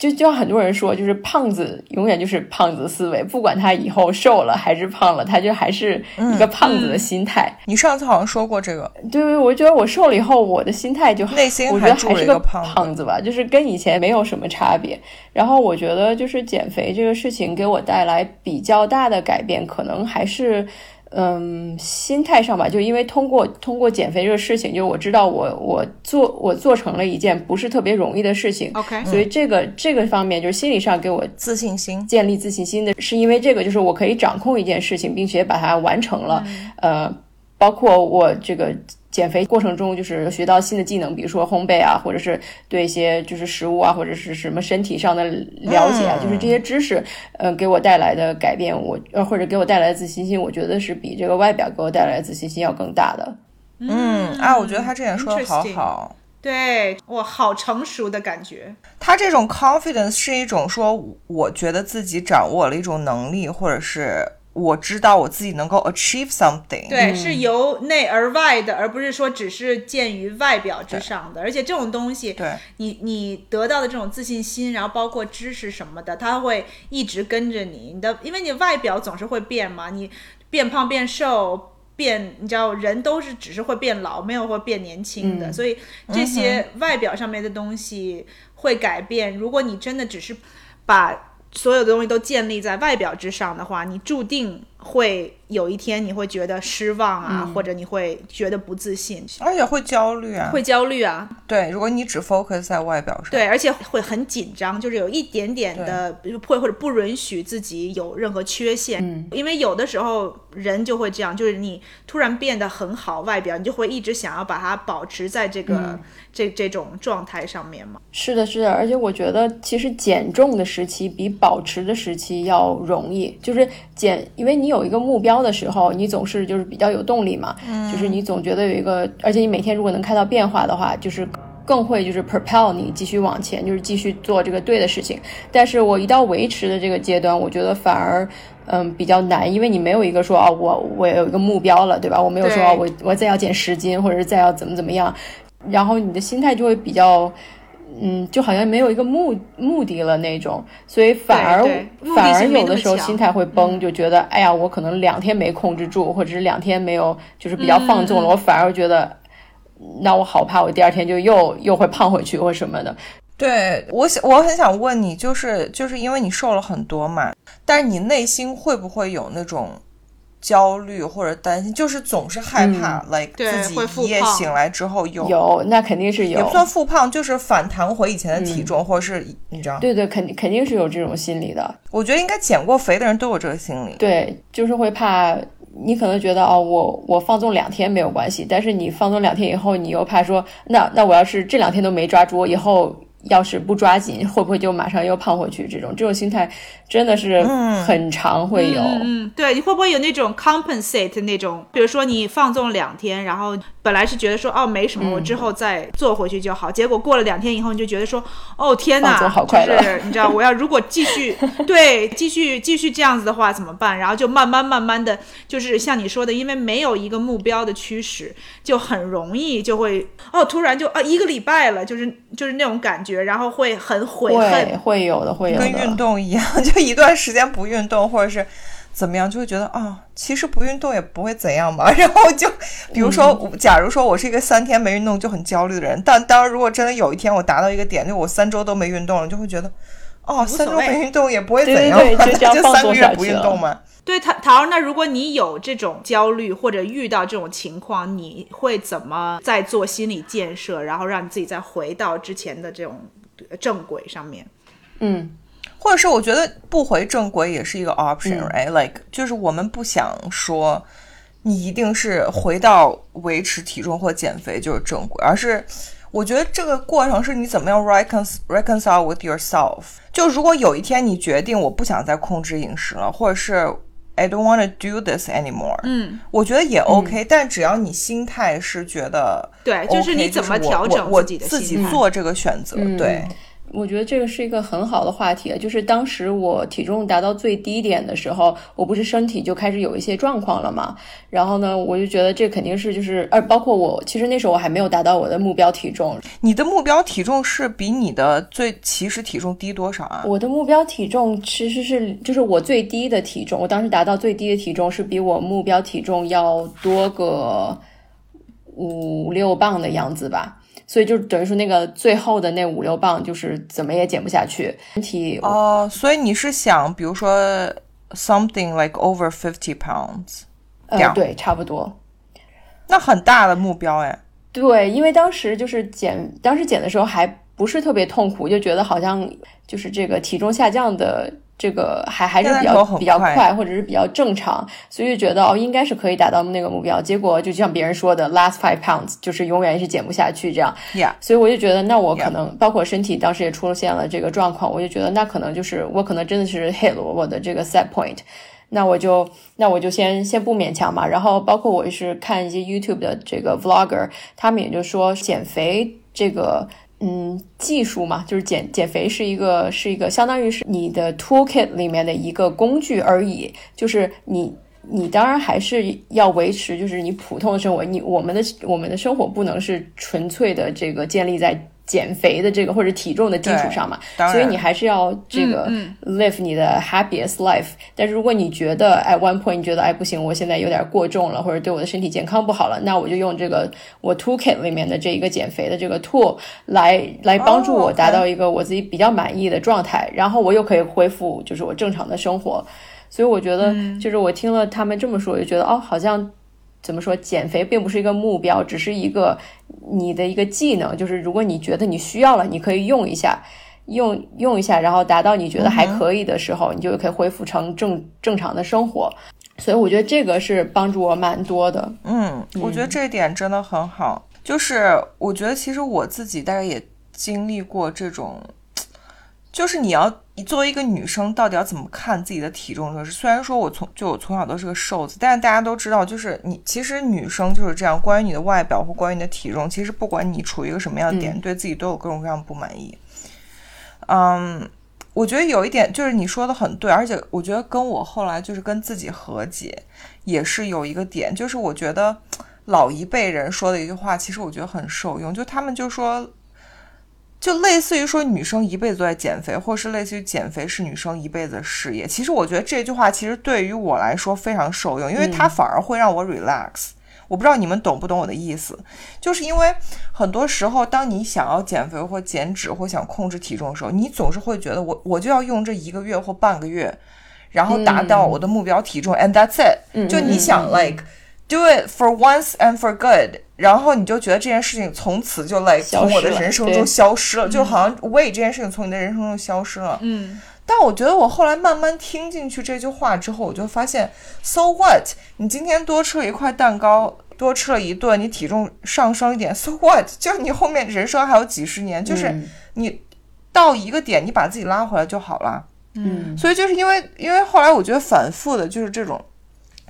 就就像很多人说，就是胖子永远就是胖子思维，不管他以后瘦了还是胖了，他就还是一个胖子的心态。你上次好像说过这个，对，我觉得我瘦了以后，我的心态就内心我觉得还是个胖子吧，就是跟以前没有什么差别。然后我觉得就是减肥这个事情给我带来比较大的改变，可能还是。嗯，心态上吧，就因为通过通过减肥这个事情，就我知道我我做我做成了一件不是特别容易的事情，OK，所以这个这个方面就是心理上给我自信心，建立自信心的，是因为这个就是我可以掌控一件事情，并且把它完成了，呃，包括我这个。减肥过程中，就是学到新的技能，比如说烘焙啊，或者是对一些就是食物啊，或者是什么身体上的了解啊，就是这些知识，呃，给我带来的改变，我呃或者给我带来的自信心，我觉得是比这个外表给我带来的自信心要更大的。嗯，啊，我觉得他这点说的好好，对我好成熟的感觉。他这种 confidence 是一种说，我觉得自己掌握了一种能力，或者是。我知道我自己能够 achieve something，对，是由内而外的，而不是说只是建于外表之上的。而且这种东西，对，你你得到的这种自信心，然后包括知识什么的，它会一直跟着你。你的，因为你外表总是会变嘛，你变胖变瘦变，你知道人都是只是会变老，没有会变年轻的。所以这些外表上面的东西会改变。如果你真的只是把所有的东西都建立在外表之上的话，你注定会。有一天你会觉得失望啊，或者你会觉得不自信，而且会焦虑啊，会焦虑啊。对，如果你只 focus 在外表上，对，而且会很紧张，就是有一点点的会或者不允许自己有任何缺陷。嗯，因为有的时候人就会这样，就是你突然变得很好，外表你就会一直想要把它保持在这个这这种状态上面嘛。是的，是的，而且我觉得其实减重的时期比保持的时期要容易，就是减，因为你有一个目标。的时候，你总是就是比较有动力嘛，就是你总觉得有一个，而且你每天如果能看到变化的话，就是更会就是 propel 你继续往前，就是继续做这个对的事情。但是我一到维持的这个阶段，我觉得反而嗯比较难，因为你没有一个说啊，我我有一个目标了，对吧？我没有说我我再要减十斤，或者是再要怎么怎么样，然后你的心态就会比较。嗯，就好像没有一个目目的了那种，所以反而反而有的时候心态会崩，就觉得哎呀，我可能两天没控制住，或者是两天没有就是比较放纵了，我反而觉得，那我好怕我第二天就又又会胖回去或什么的。对我想我很想问你，就是就是因为你瘦了很多嘛，但是你内心会不会有那种？焦虑或者担心，就是总是害怕，like 自己一夜醒来之后有有，那肯定是有，也不算复胖，就是反弹回以前的体重，或者是你知道？对对，肯定肯定是有这种心理的。我觉得应该减过肥的人都有这个心理。对，就是会怕你可能觉得哦，我我放纵两天没有关系，但是你放纵两天以后，你又怕说，那那我要是这两天都没抓住，以后。要是不抓紧，会不会就马上又胖回去？这种这种心态真的是很常会有。嗯，对，你会不会有那种 compensate 那种？比如说你放纵两天，然后本来是觉得说哦没什么，我之后再做回去就好。结果过了两天以后，你就觉得说哦天哪，就是你知道我要如果继续 对继续继续这样子的话怎么办？然后就慢慢慢慢的就是像你说的，因为没有一个目标的驱使，就很容易就会哦突然就啊一个礼拜了，就是就是那种感觉。觉，然后会很悔恨。会有的，会有的。跟运动一样，就一段时间不运动，或者是怎么样，就会觉得啊、其实不运动也不会怎样嘛。然后就比如说，假如说我是一个三天没运动就很焦虑的人，但当如果真的有一天我达到一个点，就我三周都没运动了，就会觉得。哦，三周没运动也不会对怎样嘛，对对就 三个月不运动嘛。对桃桃儿，那如果你有这种焦虑或者遇到这种情况，你会怎么再做心理建设，然后让你自己再回到之前的这种呃正轨上面？嗯，或者是我觉得不回正轨也是一个 option，嗯 right？Like、就是我们不想说你一定是回到维持体重或减肥就是正轨，而是我觉得这个过程是你怎么样 recon reconcile with yourself。就如果有一天你决定我不想再控制饮食了，或者是 I don't want to do this anymore，嗯，我觉得也 OK，、但只要你心态是觉得对，就是你怎么调整自己的自心态。己做这个选择，嗯对。我觉得这个是一个很好的话题，就是当时我体重达到最低点的时候，我不是身体就开始有一些状况了嘛。然后呢，我就觉得这肯定是就是，呃，包括我，其实那时候我还没有达到我的目标体重，你的目标体重是比你的最其实体重低多少啊？我的目标体重其实是就是我最低的体重，我当时达到最低的体重是比我目标体重要多个五六磅的样子吧。所以就等于说那个最后的那五六磅就是怎么也减不下去，身体哦、所以你是想，比如说 something like over fifty pounds，对差不多。那很大的目标哎。对，因为当时就是减，当时减的时候还不是特别痛苦，就觉得好像就是这个体重下降的这个还还是比较比较快快，或者是比较正常，所以就觉得哦应该是可以达到那个目标。结果就像别人说的，last five pounds 就是永远是减不下去这样。Yeah，所以我就觉得，那我可能包括身体当时也出现了这个状况，我就觉得那可能就是我可能真的是 hit 了我的这个 set point。那我就那我就先先不勉强嘛。然后包括我是看一些 YouTube 的这个 vlogger，他们也就说减肥这个。嗯，技术嘛，就是减减肥是一个是一个相当于是你的 toolkit 里面的一个工具而已，就是你你当然还是要维持，就是你普通的生活，你我们的我们的生活不能是纯粹的这个建立在减肥的这个或者体重的基础上嘛，所以你还是要这个嗯 live 你的 happiest life。但是如果你觉得 at one point 你觉得哎不行，我现在有点过重了，或者对我的身体健康不好了，那我就用这个我 toolkit 里面的这一个减肥的这个 tool 来来帮助哦我达到一个我自己比较满意的状态，然后我又可以恢复就是我正常的生活。所以我觉得，就是我听了他们这么说，我就觉得哦，好像怎么说，减肥并不是一个目标，只是一个你的一个技能。就是如果你觉得你需要了，你可以用一下，用用一下，然后达到你觉得还可以的时候，你就可以恢复成正正常的生活。所以我觉得这个是帮助我蛮多的。嗯，我觉得这一点真的很好。就是我觉得其实我自己大概也经历过这种，就是你要你作为一个女生，到底要怎么看自己的体重这个事？虽然说我从就我从小都是个瘦子，但是大家都知道，就是你其实女生就是这样，关于你的外表或关于你的体重，其实不管你处于一个什么样的点，嗯对自己都有各种各样的不满意。嗯，我觉得有一点就是你说的很对，而且我觉得跟我后来就是跟自己和解，也是有一个点，就是我觉得老一辈人说的一句话，其实我觉得很受用，就他们就说。就类似于说女生一辈子都在减肥，或是类似于减肥是女生一辈子的事业。其实我觉得这句话其实对于我来说非常受用，因为它反而会让我 relax。我不知道你们懂不懂我的意思，就是因为很多时候，当你想要减肥或减脂或想控制体重的时候，你总是会觉得我我就要用这一个月或半个月，然后达到我的目标体重、a n d that's it。就你想 like do it for once and for good，然后你就觉得这件事情从此就 like 从我的人生中消失了，就好像 weight 这件事情从你的人生中消失了。嗯，但我觉得我后来慢慢听进去这句话之后，我就发现，so what？你今天多吃了一块蛋糕，多吃了一顿，你体重上升一点，so what？就是你后面人生还有几十年，就是嗯你到一个点，你把自己拉回来就好了。嗯所以就是因为，因为后来我觉得反复的就是这种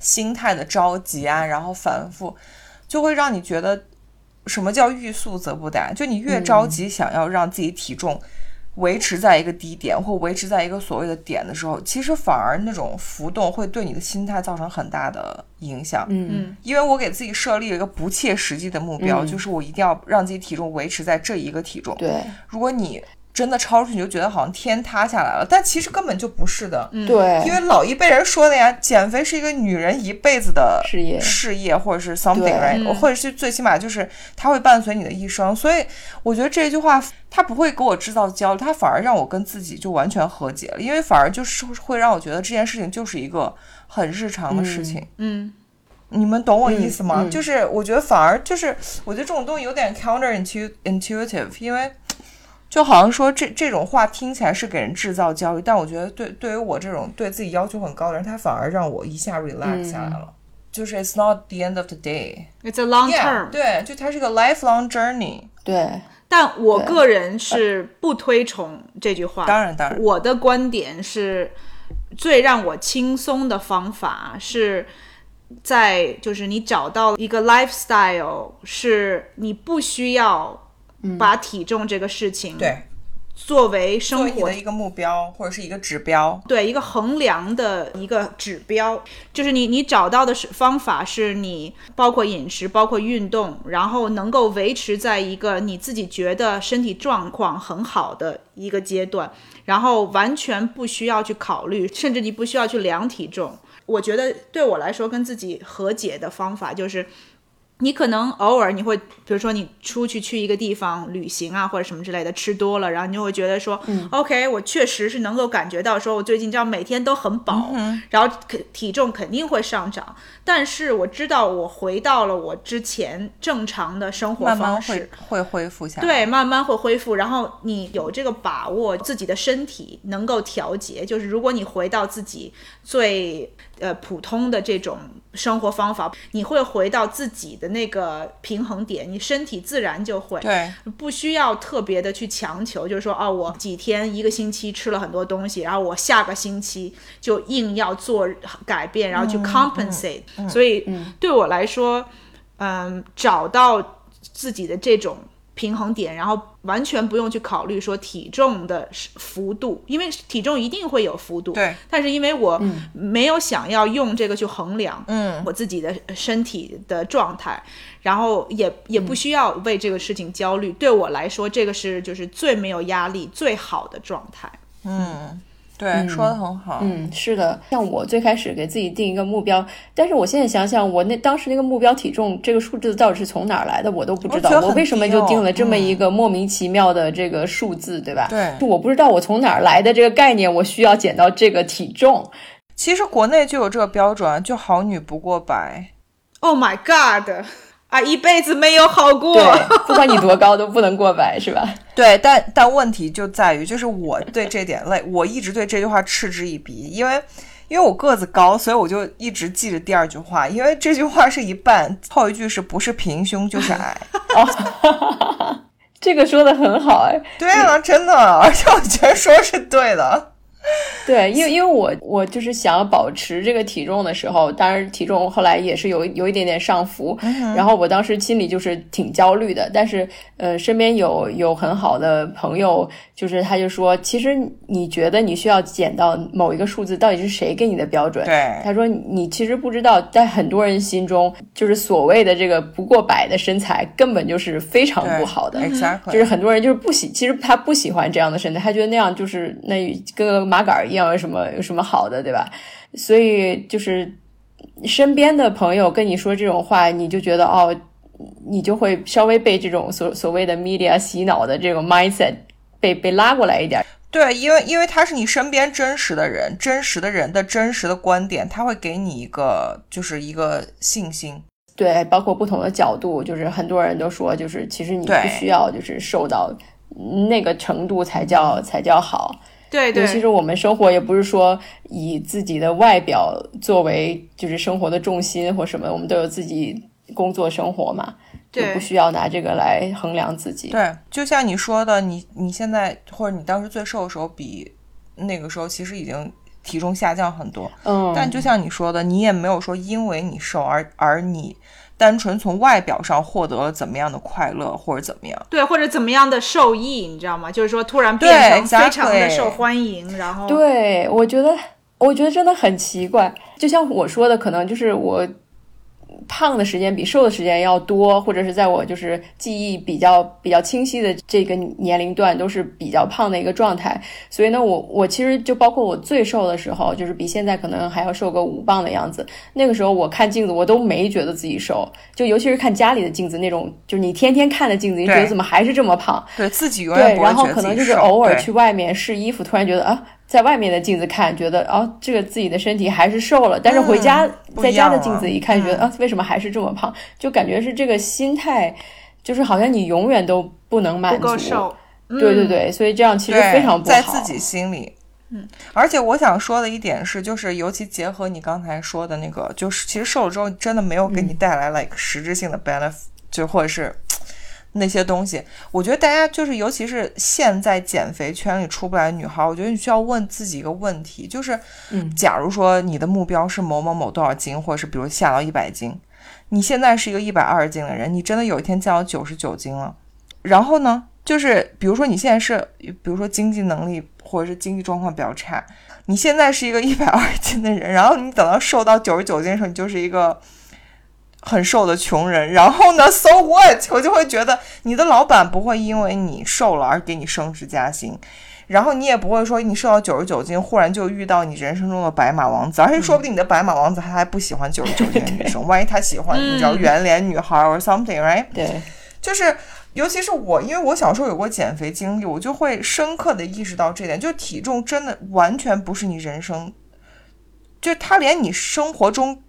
心态的着急啊，然后反复就会让你觉得什么叫欲速则不达，就你越着急想要让自己体重维持在一个低点或维持在一个所谓的点的时候，其实反而那种浮动会对你的心态造成很大的影响。嗯因为我给自己设立了一个不切实际的目标，嗯就是我一定要让自己体重维持在这一个体重。对，如果你真的超出，你就觉得好像天塌下来了，但其实根本就不是的。嗯。对，因为老一辈人说的呀，减肥是一个女人一辈子的事业。事业或者是 something right，、嗯。或者是最起码就是它会伴随你的一生。所以我觉得这句话它不会给我制造焦虑，它反而让我跟自己就完全和解了，因为反而就是会让我觉得这件事情就是一个很日常的事情。嗯。你们懂我意思吗？嗯嗯。就是我觉得反而就是，我觉得这种东西有点 counter intu intuitive，因为就好像说这这种话听起来是给人制造焦虑，但我觉得对对于我这种对自己要求很高的人，他反而让我一下 relax 下来了。就是 it's not the end of the day，，It's a long Yeah，term。对，就它是个 lifelong journey。对，但我个人是不推崇这句话。当然当然我的观点是，最让我轻松的方法是在就是你找到一个 lifestyle，是你不需要把体重这个事情对，作为生活为的一个目标或者是一个指标。对一个衡量的一个指标，就是你你找到的是方法是你包括饮食，包括运动，然后能够维持在一个你自己觉得身体状况很好的一个阶段，然后完全不需要去考虑，甚至你不需要去量体重。我觉得对我来说，跟自己和解的方法就是。你可能偶尔你会，比如说你出去去一个地方旅行啊，或者什么之类的，吃多了，然后你就会觉得说、o k 我确实是能够感觉到说，我最近这样每天都很饱，然后肯体重肯定会上涨，但是我知道我回到了我之前正常的生活慢慢方式，会会恢复下来。对，慢慢会恢复。然后你有这个把握，自己的身体能够调节。就是如果你回到自己最呃普通的这种生活方法，你会回到自己的那个平衡点，你身体自然就会。对不需要特别的去强求，就是说，哦，我几天一个星期吃了很多东西，然后我下个星期就硬要做改变，然后去 compensate、所以对我来说，嗯，找到自己的这种平衡点，然后完全不用去考虑说体重的幅度，因为体重一定会有幅度。对，但是因为我没有想要用这个去衡量，嗯，我自己的身体的状态，然后也也不需要为这个事情焦虑。对我来说，这个是就是最没有压力、最好的状态。嗯，对，说的很好。嗯，是的，像我最开始给自己定一个目标，但是我现在想想，我那当时那个目标体重这个数字到底是从哪儿来的，我都不知道我为什么就定了这么嗯一个莫名其妙的这个数字，对吧？对就我不知道我从哪儿来的这个概念，我需要减到这个体重。其实国内就有这个标准，就好女不过百。Oh my god！啊，一辈子没有好过。对，不管你多高都不能过百，是吧？对，但但问题就在于，就是我对这点累，我一直对这句话嗤之以鼻，因为因为我个子高，所以我就一直记着第二句话，因为这句话是一半，后一句是不是平胸就是矮。这个说的很好，哎，对啊，真的，而且我觉得说是对的。对，因为因为我我就是想要保持这个体重的时候，当然体重后来也是有有一点点上浮，然后我当时心里就是挺焦虑的，但是呃，身边有有很好的朋友，就是他就说，其实你觉得你需要减到某一个数字，到底是谁给你的标准？对他说你其实不知道，在很多人心中，就是所谓的这个不过百的身材，根本就是非常不好的。，exactly，就是很多人就是不喜，其实他不喜欢这样的身材，他觉得那样就是那跟个麻杆儿一样，有什么有什么好的，对吧？所以就是身边的朋友跟你说这种话，你就觉得哦，你就会稍微被这种所所谓的 media 洗脑的这种 mindset 被被拉过来一点。对，因为因为他是你身边真实的人，真实的人的真实的观点，他会给你一个就是一个信心。对，包括不同的角度，就是很多人都说，就是其实你不需要就是瘦到那个程度才叫才叫好。对尤其对是我们生活也不是说以自己的外表作为就是生活的重心或什么，我们都有自己工作生活嘛，就对不需要拿这个来衡量自己。对，就像你说的，你你现在或者你当时最瘦的时候，比那个时候其实已经体重下降很多。嗯，但就像你说的，你也没有说因为你瘦而而你单纯从外表上获得了怎么样的快乐或者怎么样。对，或者怎么样的受益，你知道吗？就是说突然变成非常的受欢迎，然后对，我觉得，我觉得真的很奇怪。就像我说的，可能就是我胖的时间比瘦的时间要多，或者是在我就是记忆比较比较清晰的这个年龄段都是比较胖的一个状态。所以呢，我我其实就包括我最瘦的时候，就是比现在可能还要瘦个五磅的样子。那个时候我看镜子，我都没觉得自己瘦，就尤其是看家里的镜子那种，就是你天天看的镜子，你觉得怎么还是这么胖？对自己永远对，然后可能就是偶尔去。外面试衣服，突然觉得啊，在外面的镜子看，觉得哦，这个自己的身体还是瘦了，但是回家、不在家的镜子一看，觉得嗯啊，为什么还是这么胖？就感觉是这个心态，就是好像你永远都不能满不足。够瘦。嗯，对对对，所以这样其实非常不好。在自己心里。嗯，而且我想说的一点是，就是尤其结合你刚才说的那个，就是其实瘦了之后真的没有给你带来 like 实质性的 benefit，、就或者是那些东西。我觉得大家就是，尤其是现在减肥圈里出不来的女孩，我觉得你需要问自己一个问题，就是，嗯假如说你的目标是某某某多少斤，或者是比如下到一百斤，你现在是一个一百二十斤的人，你真的有一天降到九十九斤了，然后呢，就是比如说你现在是，比如说经济能力或者是经济状况比较差，你现在是一个一百二十斤的人，然后你等到瘦到九十九斤的时候，你就是一个很瘦的穷人。然后呢，so what？我就会觉得你的老板不会因为你瘦了而给你升职加薪。然后你也不会说你瘦到九十九斤，忽然就遇到你人生中的白马王子，而且说不定你的白马王子他还不喜欢 九十九斤的女生，万一他喜欢你知道圆脸女孩 or something，right？对，就是，尤其是我，因为我小时候有过减肥经历，我就会深刻的意识到这点，就体重真的完全不是你人生，就他连你生活中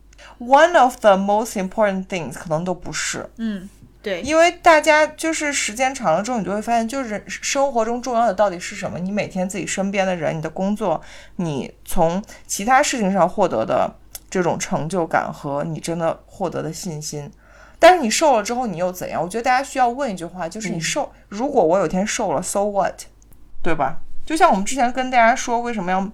one of the most important things 可能都不是，嗯，对，因为大家就是时间长了之后，你就会发现，就是生活中重要的到底是什么？你每天自己身边的人，你的工作，你从其他事情上获得的这种成就感和你真的获得的信心。但是你瘦了之后，你又怎样？我觉得大家需要问一句话，就是你瘦，如果我有一天瘦了，so what，对吧？就像我们之前跟大家说，为什么要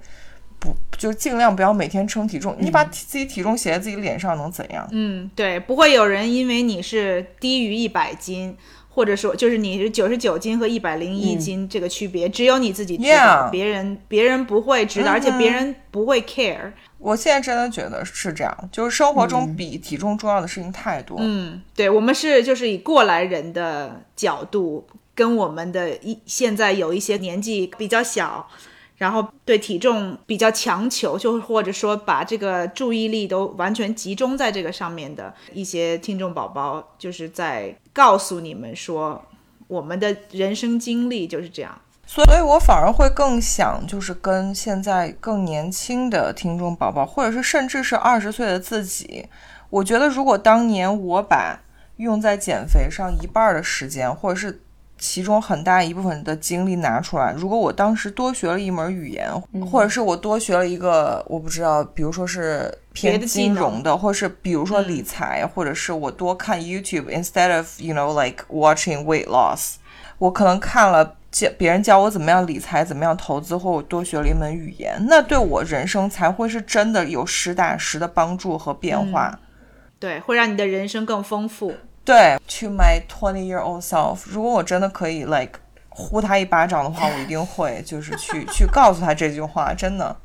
不就尽量不要每天称体重？你把体自己体重写在自己脸上能怎样？嗯，对，不会有人因为你是低于一百斤，或者说就是你是九十九斤和一百零一斤这个区别，只有你自己知道别人别人不会知道，而且别人不会 care。我现在真的觉得是这样，就是生活中比体重重要的事情太多。嗯，对，我们是就是以过来人的角度，跟我们的一现在有一些年纪比较小，然后对体重比较强求，就或者说把这个注意力都完全集中在这个上面的一些听众宝宝，就是在告诉你们说，我们的人生经历就是这样。所以我反而会更想，就是跟现在更年轻的听众宝宝，或者是甚至是二十岁的自己，我觉得如果当年我把用在减肥上一半的时间，或者是其中很大一部分的精力拿出来，如果我当时多学了一门语言，或者是我多学了一个我不知道，比如说是偏金融的，或是比如说理财，或者是我多看 YouTube instead of you know like watching weight loss，我可能看了教别人教我怎么样理财，怎么样投资，或我多学了一门语言，那对我人生才会是真的有实打实的帮助和变化。对，会让你的人生更丰富。对，To my twenty year old self，如果我真的可以 like 呼他一巴掌的话，我一定会就是去去告诉他这句话，真的。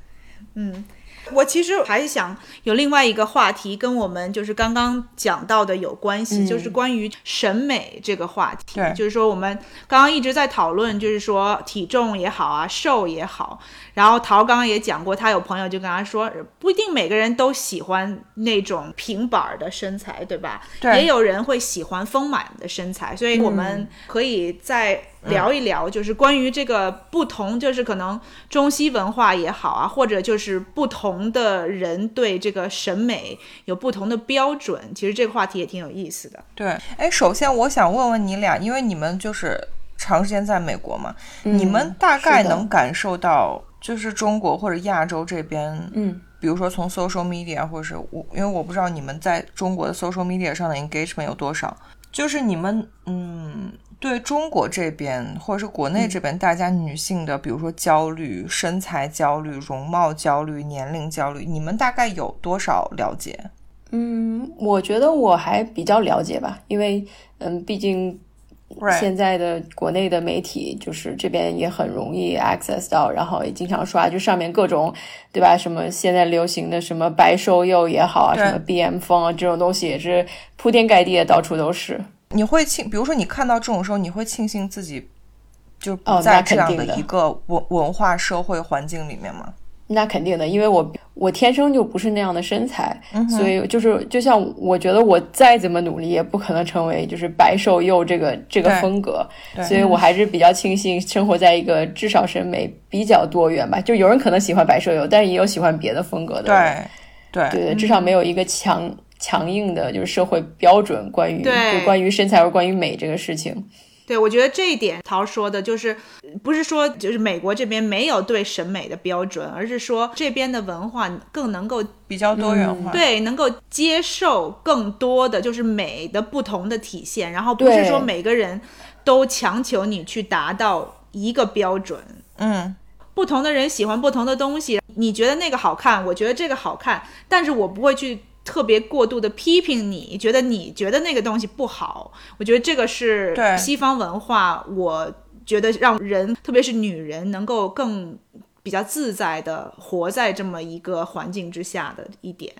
嗯我其实还想有另外一个话题，跟我们就是刚刚讲到的有关系，就是关于审美这个话题。对就是说我们刚刚一直在讨论，就是说体重也好啊，瘦也好。然后陶刚刚也讲过，他有朋友就跟他说，不一定每个人都喜欢那种平板儿的身材，对吧？对也有人会喜欢丰满的身材，所以我们可以再聊一聊，就是关于这个不同，就是可能中西文化也好啊，或者就是不同的人对这个审美有不同的标准。其实这个话题也挺有意思的。对，哎，首先我想问问你俩，因为你们就是长时间在美国嘛，你们大概能感受到，就是中国或者亚洲这边，嗯，比如说从 social media 或者是我，因为我不知道你们在中国的 social media 上的 engagement 有多少，就是你们，嗯。对中国这边或者是国内这边，大家女性的，比如说焦虑、身材焦虑、容貌焦虑、年龄焦虑，你们大概有多少了解？嗯，我觉得我还比较了解吧，因为嗯，毕竟现在的国内的媒体就是这边也很容易 access 到，然后也经常刷，就上面各种对吧？什么现在流行的什么白瘦幼也好啊，什么 BM 风啊这种东西也是铺天盖地的，到处都是。你会庆，比如说你看到这种时候，你会庆幸自己就不在这样的一个文文化社会环境里面吗？那肯定的，因为我我天生就不是那样的身材，嗯所以就是就像我觉得我再怎么努力，也不可能成为就是白瘦幼这个这个风格，所以我还是比较庆幸生活在一个至少审美比较多元吧。就有人可能喜欢白瘦幼，但是也有喜欢别的风格的对对。对，至少没有一个强强硬的就是社会标准关于对关于身材或关于美这个事情。对，我觉得这一点陶说的就是，不是说就是美国这边没有对审美的标准，而是说这边的文化更能够比较多元化。对能够接受更多的就是美的不同的体现，然后不是说每个人都强求你去达到一个标准。嗯，不同的人喜欢不同的东西，你觉得那个好看，我觉得这个好看，但是我不会去特别过度的批评你，觉得你觉得那个东西不好。我觉得这个是对西方文化，我觉得让人，特别是女人，能够更比较自在的活在这么一个环境之下的一点。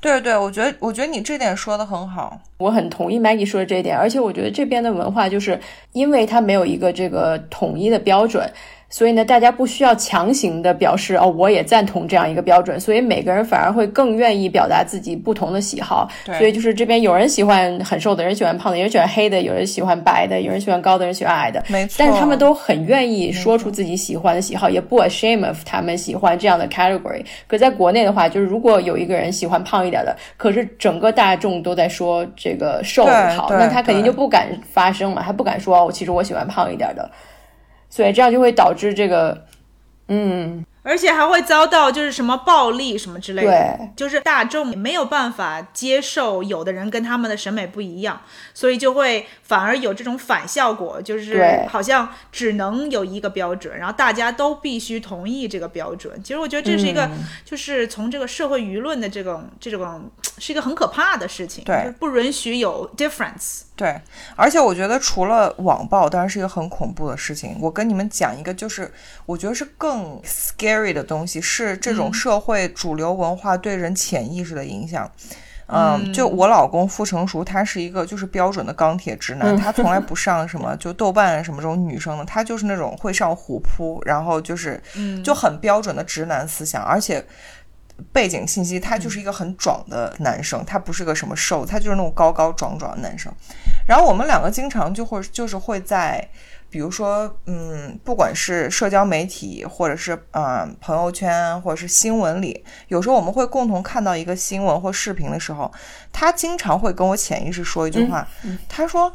对对，我觉得我觉得你这点说的很好。我很同意 Maggie 说的这一点，而且我觉得这边的文化就是因为它没有一个这个统一的标准，所以呢，大家不需要强行的表示哦，我也赞同这样一个标准，所以每个人反而会更愿意表达自己不同的喜好。对所以就是这边有人喜欢很瘦的，有人喜欢胖的，有人喜欢黑的，有人喜欢白的，有人喜欢高的，有人喜欢矮的。没错，但是他们都很愿意说出自己喜欢的喜好，也不 ashamed of 他们喜欢这样的 category。可在国内的话，就是如果有一个人喜欢胖一点的，可是整个大众都在说这个瘦好，那他肯定就不敢发声嘛，他不敢说哦，其实我喜欢胖一点的，所以这样就会导致这个，嗯，而且还会遭到就是什么暴力什么之类的，对。就是大众没有办法接受有的人跟他们的审美不一样，所以就会反而有这种反效果，就是好像只能有一个标准，然后大家都必须同意这个标准。其实我觉得这是一个，嗯。就是从这个社会舆论的这种这种是一个很可怕的事情，对。就是不允许有 difference。对，而且我觉得除了网暴，当然是一个很恐怖的事情。我跟你们讲一个，就是我觉得是更 scary 的东西，是这种社会主流文化对人潜意识的影响。嗯，就我老公傅成熟，他是一个就是标准的钢铁直男，他从来 不上什么就豆瓣什么这种女生的，他就是那种会上虎扑，然后就是就很标准的直男思想，而且背景信息，他就是一个很壮的男生，他不是个什么瘦，他就是那种高高壮壮的男生。然后我们两个经常就会就是会在，比如说，嗯，不管是社交媒体，或者是嗯、呃朋友圈，或者是新闻里，有时候我们会共同看到一个新闻或视频的时候，他经常会跟我潜意识说一句话，他说：“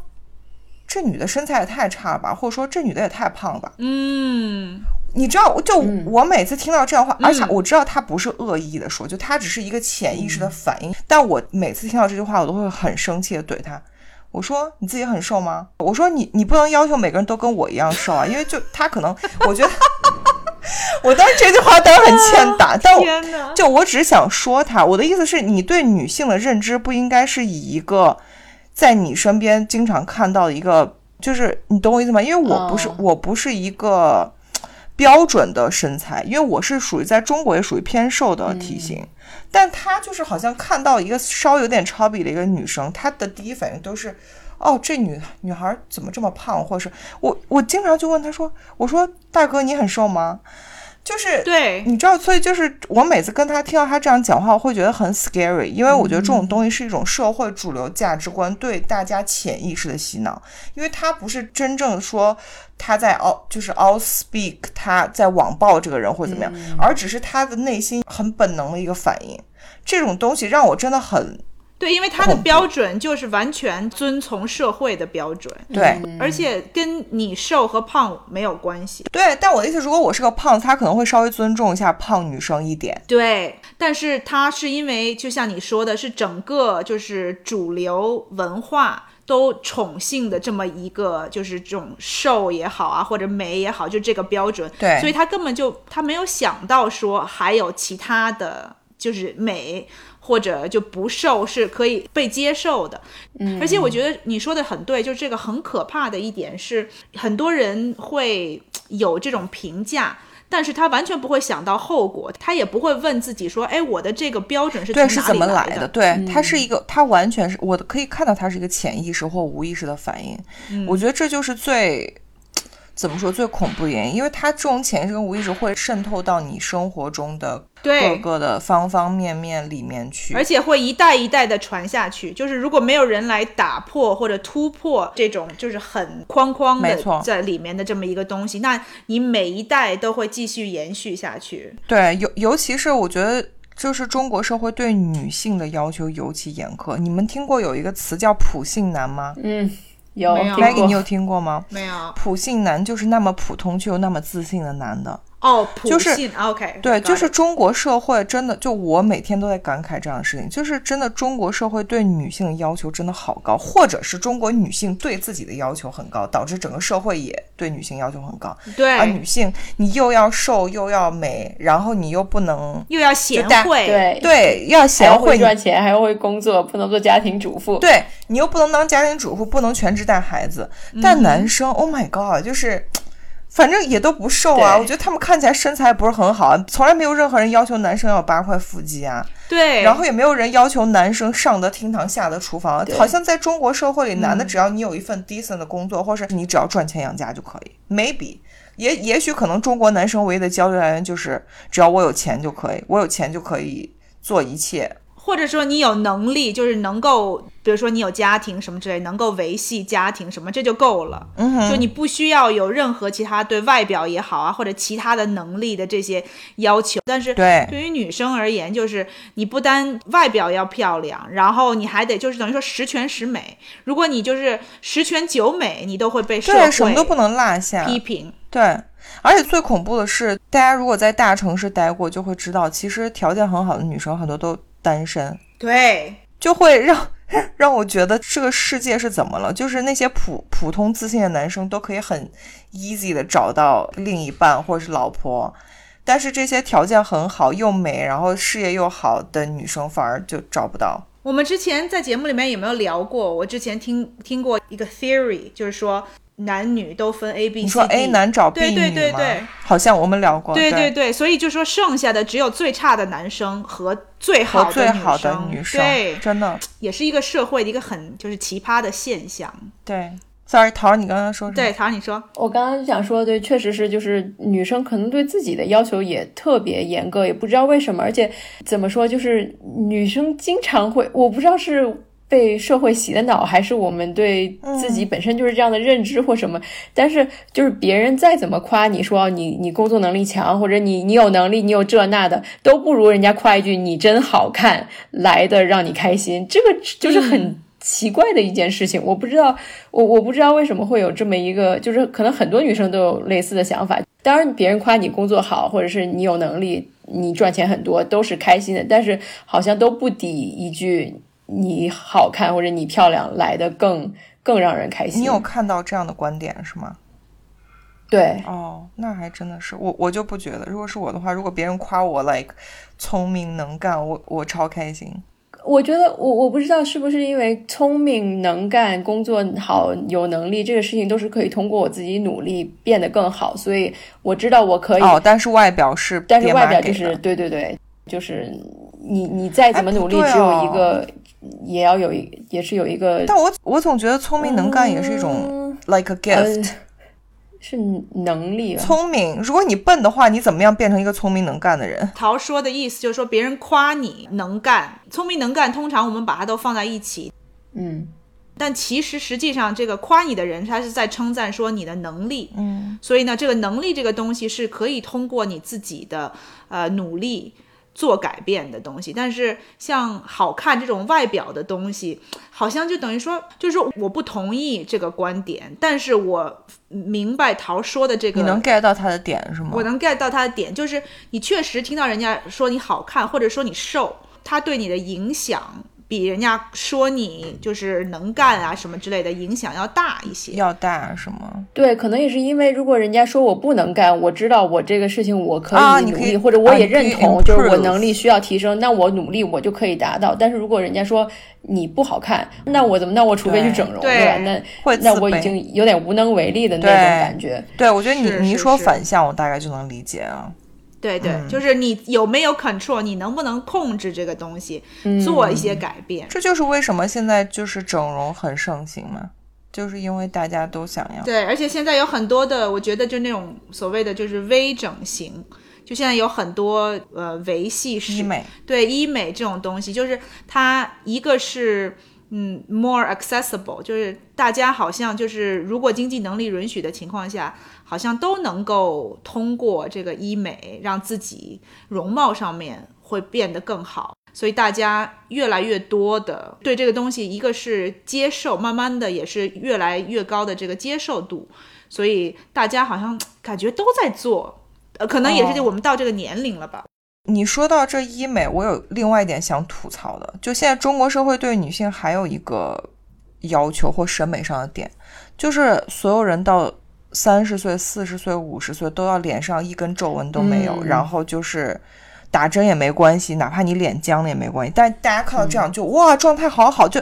这女的身材也太差了吧，或者说这女的也太胖了吧。”嗯，你知道，就我每次听到这样的话，而且我知道他不是恶意的说，就他只是一个潜意识的反应。但我每次听到这句话，我都会很生气的怼他。我说你自己很瘦吗？我说你你不能要求每个人都跟我一样瘦啊，因为就他可能，我觉得，我当时这句话当然很欠打，但！就我只是想说他，我的意思是你对女性的认知不应该是以一个在你身边经常看到的一个，就是你懂我意思吗？因为我不是、哦我不是一个标准的身材，因为我是属于在中国也属于偏瘦的体型，但他就是好像看到一个稍微有点 chubby 的一个女生，他的第一反应都是。哦，这女女孩怎么这么胖？或者是我，我经常就问他说：“我说大哥，你很瘦吗？”就是对，你知道，所以就是我每次跟他听到他这样讲话，我会觉得很 scary，因为我觉得这种东西是一种社会主流价值观对大家潜意识的洗脑，因为他不是真正说他在 out 就是 out speak 他在网暴这个人或怎么样，而只是他的内心很本能的一个反应。这种东西让我真的很对，因为它的标准就是完全遵从社会的标准，对、而且跟你瘦和胖没有关系。对。但我的意思，如果我是个胖子，他可能会稍微尊重一下胖女生一点。对，但是他是因为就像你说的，是整个就是主流文化都宠幸的这么一个，就是这种瘦也好啊，或者美也好，就这个标准。对所以他根本就他没有想到说还有其他的。就是美或者就不瘦是可以被接受的。嗯，而且我觉得你说的很对，就是这个很可怕的一点是，很多人会有这种评价。但是他完全不会想到后果，他也不会问自己说：“哎，我的这个标准是对是怎么来的？”对，他是一个，他完全是我可以看到，他是一个潜意识或无意识的反应。嗯、我觉得这就是最。怎么说最恐怖的原因？因为它这种潜意识跟无意识会渗透到你生活中的各个的方方面面里面去，而且会一代一代的传下去。就是如果没有人来打破或者突破这种就是很框框的在里面的这么一个东西，那你每一代都会继续延续下去。对，尤尤其是我觉得，就是中国社会对女性的要求尤其严苛。你们听过有一个词叫“普信男”吗？嗯。有，Maggie，你有听过吗？没有。普信男就是那么普通却又那么自信的男的。哦，就是 OK，对，就是中国社会真的，就我每天都在感慨这样的事情，就是真的中国社会对女性的要求真的好高，或者是中国女性对自己的要求很高，导致整个社会也对女性要求很高。对啊，女性你又要瘦又要美，然后你又不能又要贤惠，对对，要贤惠，赚钱还要会工作，不能做家庭主妇。对你又不能当家庭主妇，不能全职带孩子。但男生，Oh my God，就是。反正也都不瘦啊，我觉得他们看起来身材不是很好，从来没有任何人要求男生要有八块腹肌啊。对，然后也没有人要求男生上得厅堂下得厨房，好像在中国社会里，男的只要你有一份 decent 的工作，或者是你只要赚钱养家就可以。Maybe，也也许可能中国男生唯一的焦虑来源就是只要我有钱就可以，我有钱就可以做一切。或者说你有能力，就是能够，比如说你有家庭什么之类，能够维系家庭什么，这就够了。嗯，就你不需要有任何其他对外表也好啊，或者其他的能力的这些要求。但是对对于女生而言，就是你不单外表要漂亮，然后你还得就是等于说十全十美。如果你就是十全九美，你都会被社会什么都不能落下批评。对，而且最恐怖的是，大家如果在大城市待过，就会知道，其实条件很好的女生很多都。单身，对，就会让 让我觉得这个世界是怎么了？就是那些普普通自信的男生都可以很 easy 的找到另一半或者是老婆，但是这些条件很好又美，然后事业又好的女生反而就找不到。我们之前在节目里面有没有聊过？我之前听听过一个 theory，就是说。男女都分 A、B、C、你说 A 男找 B 女吗？好像我们聊过。对对对，所以就说剩下的只有最差的男生和最好的女生。对，真的也是一个社会的一个很就是奇葩的现象。对，sorry，桃儿，你刚刚说什么？对，桃儿，你说。我刚刚想说，对，确实是，就是女生可能对自己的要求也特别严格，也不知道为什么，而且怎么说，就是女生经常会，我不知道是。被社会洗的脑，还是我们对自己本身就是这样的认知或什么？但是就是别人再怎么夸你说你你工作能力强，或者你你有能力，你有这那的，都不如人家夸一句你真好看来的让你开心。这个就是很奇怪的一件事情。我不知道，我我不知道为什么会有这么一个，就是可能很多女生都有类似的想法。当然，别人夸你工作好，或者是你有能力，你赚钱很多，都是开心的。但是好像都不抵一句。你好看或者你漂亮来的更更让人开心。你有看到这样的观点是吗？对，哦，那还真的是我，我就不觉得。如果是我的话，如果别人夸我 like 聪明能干，我我超开心。我觉得我我不知道是不是因为聪明能干、工作好、有能力这个事情都是可以通过我自己努力变得更好，所以我知道我可以。哦，但是外表是，但是外表就是对对对，就是你你再怎么努力，只有一个。也要有一，也是有一个。但我我总觉得聪明能干也是一种 like a gift，是能力。聪明，如果你笨的话，你怎么样变成一个聪明能干的人？陶说的意思就是说，别人夸你能干，聪明能干，通常我们把它都放在一起。嗯，但其实实际上，这个夸你的人，他是在称赞说你的能力。嗯，所以呢，这个能力这个东西是可以通过你自己的呃努力。做改变的东西，但是像好看这种外表的东西，好像就等于说，就是说我不同意这个观点，但是我明白陶说的这个，你能 get 到他的点是吗？我能 get 到他的点，就是你确实听到人家说你好看，或者说你瘦，他对你的影响比人家说你就是能干啊什么之类的影响要大一些。要大是吗？对，可能也是因为如果人家说我不能干，我知道我这个事情我可以努力，啊你可以或者我也认同，就是我能力需要提升，那我努力我就可以达到。但是如果人家说你不好看，那我怎么？那我除非去整容，对对吧？那会那我已经有点无能为力的那种感觉。对，我觉得你你说反向，我大概就能理解啊。对对，嗯就是你有没有 control，你能不能控制这个东西，嗯做一些改变。这就是为什么现在就是整容很盛行嘛，就是因为大家都想要。对，而且现在有很多的，我觉得就那种所谓的就是微整形，就现在有很多呃维系式医美，对医美这种东西，就是它一个是嗯 more accessible，就是大家好像就是如果经济能力允许的情况下，好像都能够通过这个医美让自己容貌上面会变得更好。所以大家越来越多的对这个东西，一个是接受，慢慢的也是越来越高的这个接受度，所以大家好像感觉都在做，呃，可能也是就我们到这个年龄了吧。你说到这医美，我有另外一点想吐槽的，就现在中国社会对女性还有一个要求或审美上的点，就是所有人到三十岁、四十岁、五十岁都要脸上一根皱纹都没有，嗯然后就是打针也没关系，哪怕你脸僵了也没关系。但大家看到这样就、哇，状态好好，就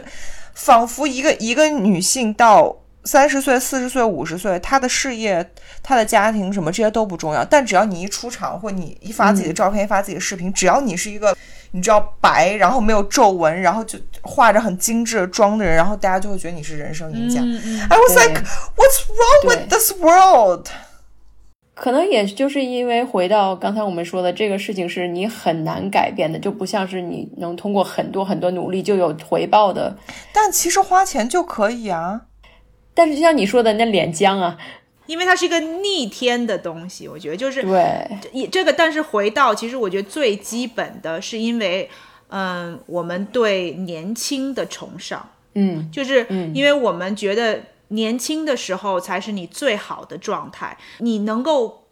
仿佛一个一个女性到。三十岁、四十岁、五十岁，他的事业、他的家庭什么这些都不重要，但只要你一出场，或你一发自己的照片、一发自己的视频，只要你是一个你知道白，然后没有皱纹，然后就化着很精致的妆的人，然后大家就会觉得你是人生赢家。I was like, what's wrong with this world？可能也就是因为回到刚才我们说的这个事情，是你很难改变的，就不像是你能通过很多很多努力就有回报的。但其实花钱就可以啊。但是就像你说的，那脸僵啊，因为它是一个逆天的东西，我觉得就是对，也这个，但是回到其实我觉得最基本的是因为，嗯，我们对年轻的崇尚，嗯就是因为我们觉得年轻的时候才是你最好的状态，你能够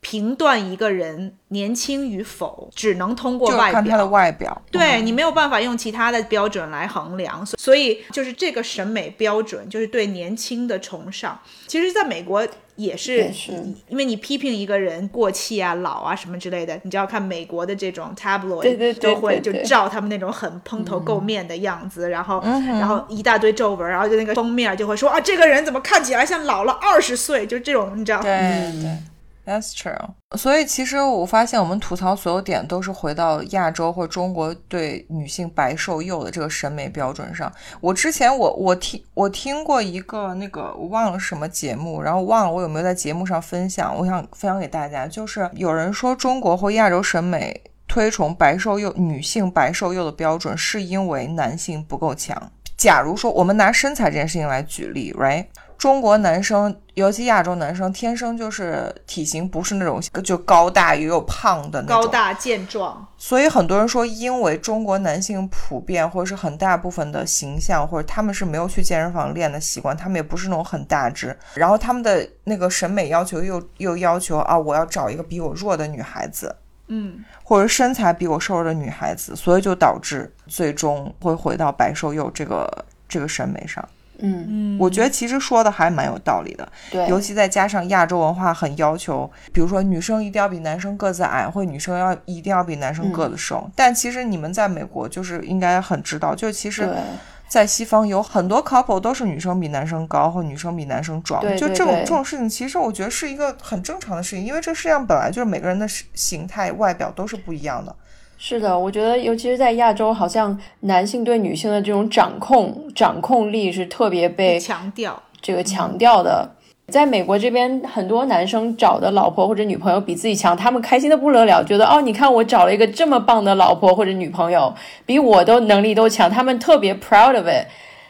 评断一个人年轻与否，只能通过外表。看他的表。外表，对你没有办法用其他的标准来衡量，所所以就是这个审美标准，就是对年轻的崇尚。其实，在美国也是，也是。因为你批评一个人过气啊、老啊什么之类的，你就要看美国的这种 tabloid，对对对就会就照他们那种很蓬头垢面的样子，然后、嗯。然后一大堆皱纹，然后就那个封面就会说啊，这个人怎么看起来像老了二十岁，就这种你知道？对对，That's true。所以其实我发现，我们吐槽所有点都是回到亚洲或中国对女性白瘦幼的这个审美标准上。我之前我我听我听过一个那个我忘了什么节目，然后忘了我有没有在节目上分享，我想分享给大家，就是有人说中国或亚洲审美。推崇白瘦幼女性白瘦幼的标准，是因为男性不够强。假如说我们拿身材这件事情来举例，right？中国男生，尤其亚洲男生，天生就是体型不是那种就高大也有胖的那种。高大健壮，所以很多人说，因为中国男性普遍或者是很大部分的形象，或者他们是没有去健身房练的习惯，他们也不是那种很大只，然后他们的那个审美要求又又要求啊，我要找一个比我弱的女孩子，嗯，或者身材比我瘦弱的女孩子，所以就导致最终会回到白瘦幼这个这个审美上。嗯，我觉得其实说的还蛮有道理的，对，尤其再加上亚洲文化很要求，比如说女生一定要比男生个子矮，或女生要一定要比男生个子瘦。但其实你们在美国就是应该很知道，就其实，在西方有很多 couple 都是女生比男生高，或女生比男生壮。对对对就这种这种事情，其实我觉得是一个很正常的事情，因为这世界上本来就是每个人的形态、外表都是不一样的。是的，我觉得尤其是在亚洲，好像男性对女性的这种掌控掌控力是特别被强调。这个强调的。在美国这边，很多男生找的老婆或者女朋友比自己强，他们开心的不得了，觉得哦，你看我找了一个这么棒的老婆或者女朋友，比我都能力都强，他们特别 proud of it。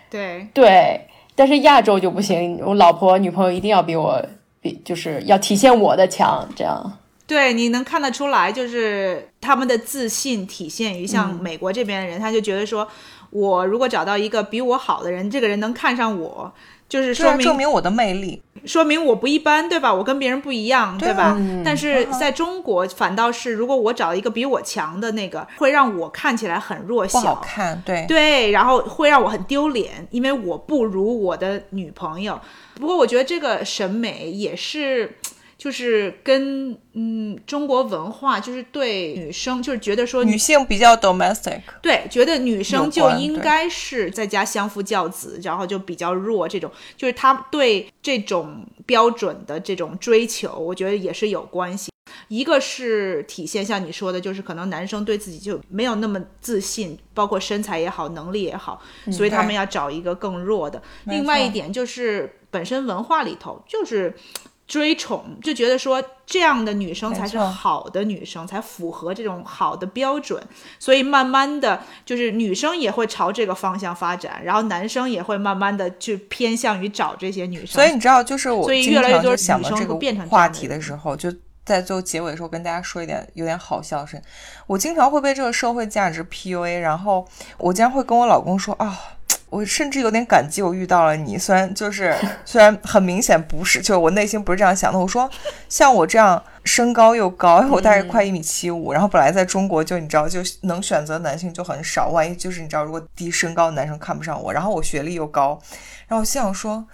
对，对，但是亚洲就不行，我老婆女朋友一定要比我比，就是要体现我的强，这样。对，你能看得出来，就是他们的自信体现于像美国这边的人，他就觉得说，我如果找到一个比我好的人，这个人能看上我，就是说明证明我的魅力。说明我不一般，对吧？我跟别人不一样，对吧？嗯但是在中国，反倒是如果我找一个比我强的那个，会让我看起来很弱不好小，看，对对，然后会让我很丢脸，因为我不如我的女朋友。不过我觉得这个审美也是。就是跟嗯中国文化，就是对女生，就是觉得说女性比较 domestic，对，觉得女生就应该是在家相夫教子，然后就比较弱，这种就是他对这种标准的这种追求，我觉得也是有关系。一个是体现像你说的，就是可能男生对自己就没有那么自信，包括身材也好，能力也好，所以他们要找一个更弱的。另外一点就是本身文化里头就是。追宠就觉得说这样的女生才是好的女生，才符合这种好的标准，所以慢慢的就是女生也会朝这个方向发展，然后男生也会慢慢的去偏向于找这些女生。所以你知道，就是我所以经越来越多女生到这个会变成这话题的时候，就在最后结尾的时候跟大家说一点有点好笑的是，我经常会被这个社会价值 PUA，然后我经常会跟我老公说啊。我甚至有点感激我遇到了你，虽然就是 虽然很明显不是，就是我内心不是这样想的。我说像我这样身高又高，因为我大概快一米七五，然后本来在中国就你知道就能选择男性就很少，万一就是你知道如果低身高的男生看不上我，然后我学历又高，然后我心想说。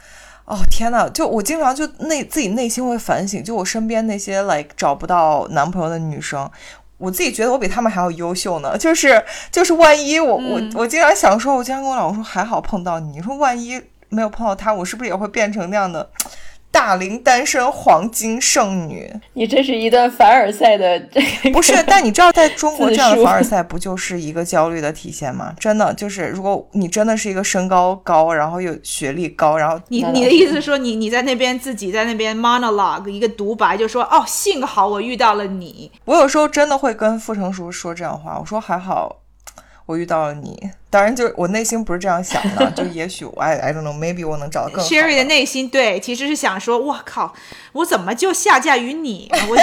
哦天呐，就我经常就内自己内心会反省，就我身边那些 like 找不到男朋友的女生，我自己觉得我比他们还要优秀呢。就是就是万一我、我我经常想说，我经常跟我老公说，还好碰到你你，说万一没有碰到他，我是不是也会变成那样的大龄单身黄金剩女？你这是一段凡尔赛的这个不是，但你知道，在中国这样的凡尔赛不就是一个焦虑的体现吗？真的，就是如果你真的是一个身高高，然后又学历高，然后你你的意思说你你在那边自己在那边 monologue 一个独白，就说哦，幸好我遇到了你，我有时候真的会跟傅成熟说这样话，我说还好我遇到了你。当然，就我内心不是这样想的，就也许我 I I don't know，maybe 我能找到更好 Sherry 的的。内心对，其实是想说，我靠，我怎么就下嫁于你？我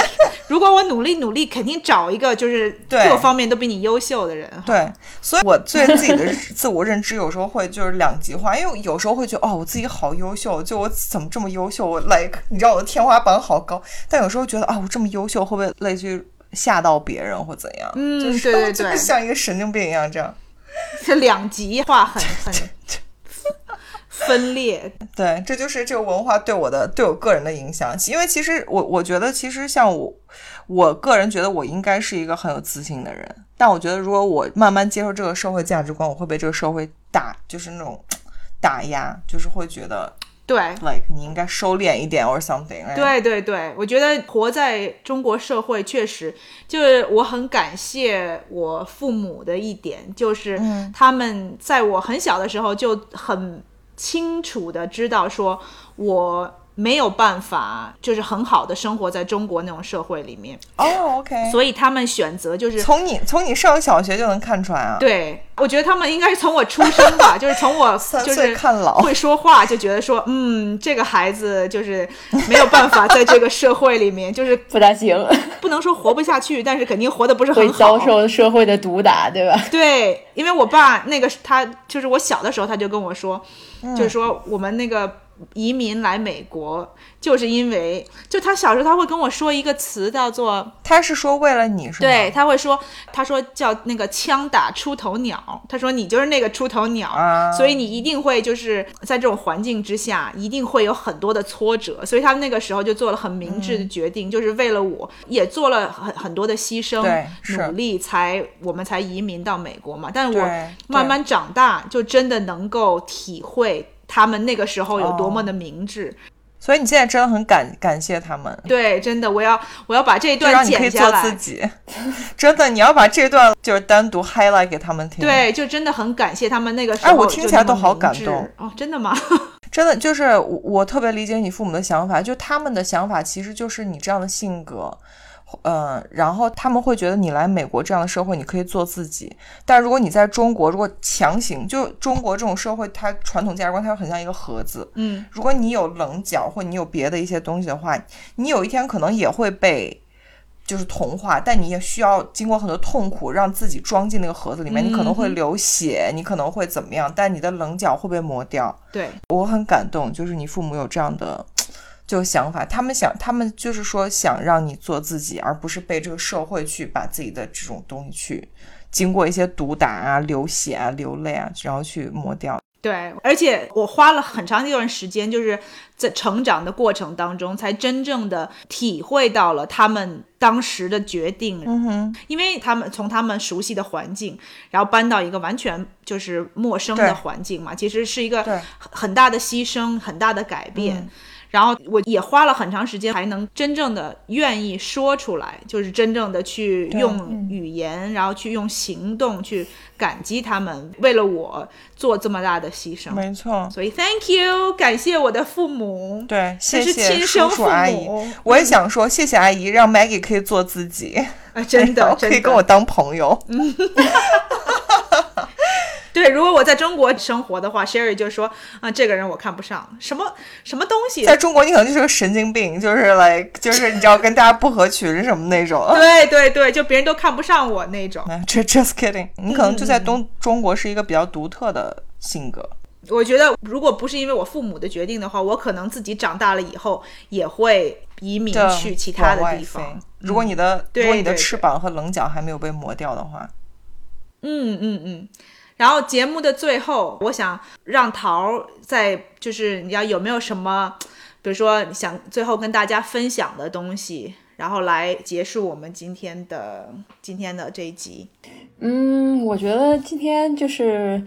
如果我努力努力，肯定找一个就是各方面都比你优秀的人。对，所以我对自己的自我认知有时候会就是两极化，因为有时候会觉得哦，我自己好优秀，就我怎么这么优秀？我 like 你知道我的天花板好高，但有时候觉得啊、我这么优秀会不会类似于吓到别人或怎样？嗯就是对对 就是对像一个神经病一样这样。是 两极化 很很分裂。对，这就是这个文化对我的对我个人的影响。因为其实我我觉得，其实像我，我个人觉得我应该是一个很有自信的人。但我觉得，如果我慢慢接受这个社会价值观，我会被这个社会打，就是那种 打压，就是会觉得对 like 你应该收敛一点 or something、right?。对对对，我觉得活在中国社会确实，就是我很感谢我父母的一点，就是他们在我很小的时候就很清楚的知道说我。没有办法，就是很好的生活在中国那种社会里面，哦、o k 所以他们选择就是从你从你上小学就能看出来啊。对，我觉得他们应该是从我出生吧，就是从我就是看老会说话，就觉得说，嗯，这个孩子就是没有办法在这个社会里面，就是 不大行，不能说活不下去，但是肯定活得不是会很好。遭受社会的毒打，对吧？对，因为我爸那个他就是我小的时候他就跟我说，嗯就是说我们那个移民来美国，就是因为就他小时候他会跟我说一个词叫做他是说为了你是吗？对，他会说，他说叫那个枪打出头鸟，他说你就是那个出头鸟，啊所以你一定会就是在这种环境之下，一定会有很多的挫折，所以他们那个时候就做了很明智的决定，就是为了我也做了很很多的牺牲努力，才我们才移民到美国嘛。但是我慢慢长大，就真的能够体会他们那个时候有多么的明智。所以你现在真的很感感谢他们。对，真的，我要我要把这一就段让你可以做剪下来。自己，真的，你要把这段就是单独 highlight 给他们听。，对，就真的很感谢他们那个时哎候。我听起来都好感动哦，真的吗？真的就是我我特别理解你父母的想法，就他们的想法其实就是你这样的性格。嗯，然后他们会觉得你来美国这样的社会，你可以做自己。但如果你在中国，如果强行就中国这种社会，它传统价值观它很像一个盒子。嗯，如果你有棱角或你有别的一些东西的话，你有一天可能也会被就是同化，但你也需要经过很多痛苦，让自己装进那个盒子里面。你可能会流血，你可能会怎么样，但你的棱角会被磨掉。对我很感动，就是你父母有这样的就想法，他们想，他们就是说想让你做自己，而不是被这个社会去把自己的这种东西去经过一些毒打啊、流血啊、流泪啊，然后去磨掉。对，而且我花了很长一段时间，就是在成长的过程当中，才真正的体会到了他们当时的决定。嗯哼，因为他们从他们熟悉的环境，然后搬到一个完全就是陌生的环境嘛，其实是一个很很大的牺牲，很大的改变。嗯然后我也花了很长时间才能真正的愿意说出来，就是真正的去用语言，然后去用行动去感激他们为了我做这么大的牺牲。没错。所以 thank you，感谢我的父母，对，谢谢生父叔阿姨母。我也想说，谢谢阿姨，让 Maggie 可以做自己，真的 可以跟我当朋友。对，如果我在中国生活的话，Sherry 就说啊，这个人我看不上，什么什么东西，在中国，你可能就是个神经病，就是来，就是你知道跟大家不合群什么那种。对对对，就别人都看不上我那种。just kidding，你可能就在东中国是一个比较独特的性格。我觉得，如果不是因为我父母的决定的话，我可能自己长大了以后也会移民去其他的地方。如果你的、对如果你的翅膀和棱角还没有被磨掉的话，嗯嗯嗯。然后节目的最后，我想让桃儿在就是你要有没有什么，比如说想最后跟大家分享的东西，然后来结束我们今天的今天的这一集。嗯，我觉得今天就是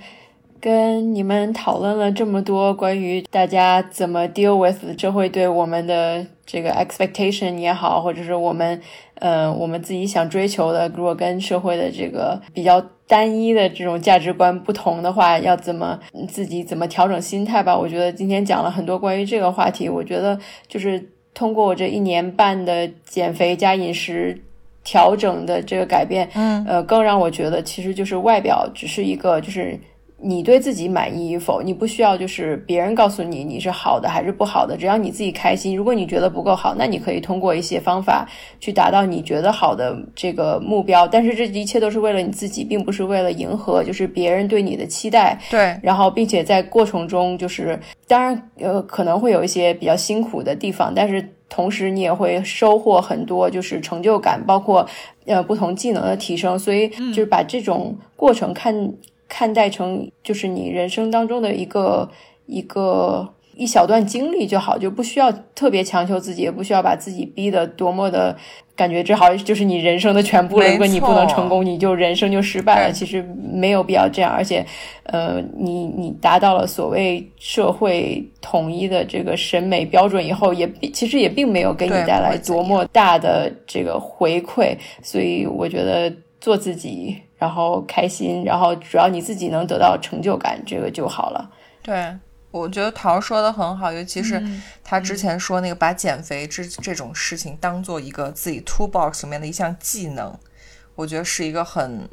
跟你们讨论了这么多关于大家怎么 deal with 这会对我们的这个 expectation 也好，或者是我们呃我们自己想追求的，如果跟社会的这个比较单一的这种价值观不同的话，要怎么自己怎么调整心态吧？我觉得今天讲了很多关于这个话题，我觉得就是通过我这一年半的减肥加饮食。调整的这个改变，嗯，呃，更让我觉得其实就是外表只是一个，就是你对自己满意与否，你不需要就是别人告诉你你是好的还是不好的，只要你自己开心。如果你觉得不够好，那你可以通过一些方法去达到你觉得好的这个目标。但是这一切都是为了你自己，并不是为了迎合就是别人对你的期待。对，然后并且在过程中，就是当然呃可能会有一些比较辛苦的地方，但是同时你也会收获很多就是成就感，包括呃不同技能的提升。所以就是把这种过程看看待成就是你人生当中的一个一个。一小段经历就好，就不需要特别强求自己，也不需要把自己逼得多么的感觉这好像就是你人生的全部了。如果你不能成功，你就人生就失败了。其实没有必要这样，而且，呃，你你达到了所谓社会统一的这个审美标准以后，也并其实也并没有给你带来多么大的这个回馈。所以我觉得做自己，然后开心，然后主要你自己能得到成就感，这个就好了。对，我觉得桃说的很好，尤其是嗯他之前说那个把减肥这这种事情当做一个自己 toolbox 里面的一项技能，我觉得是一个很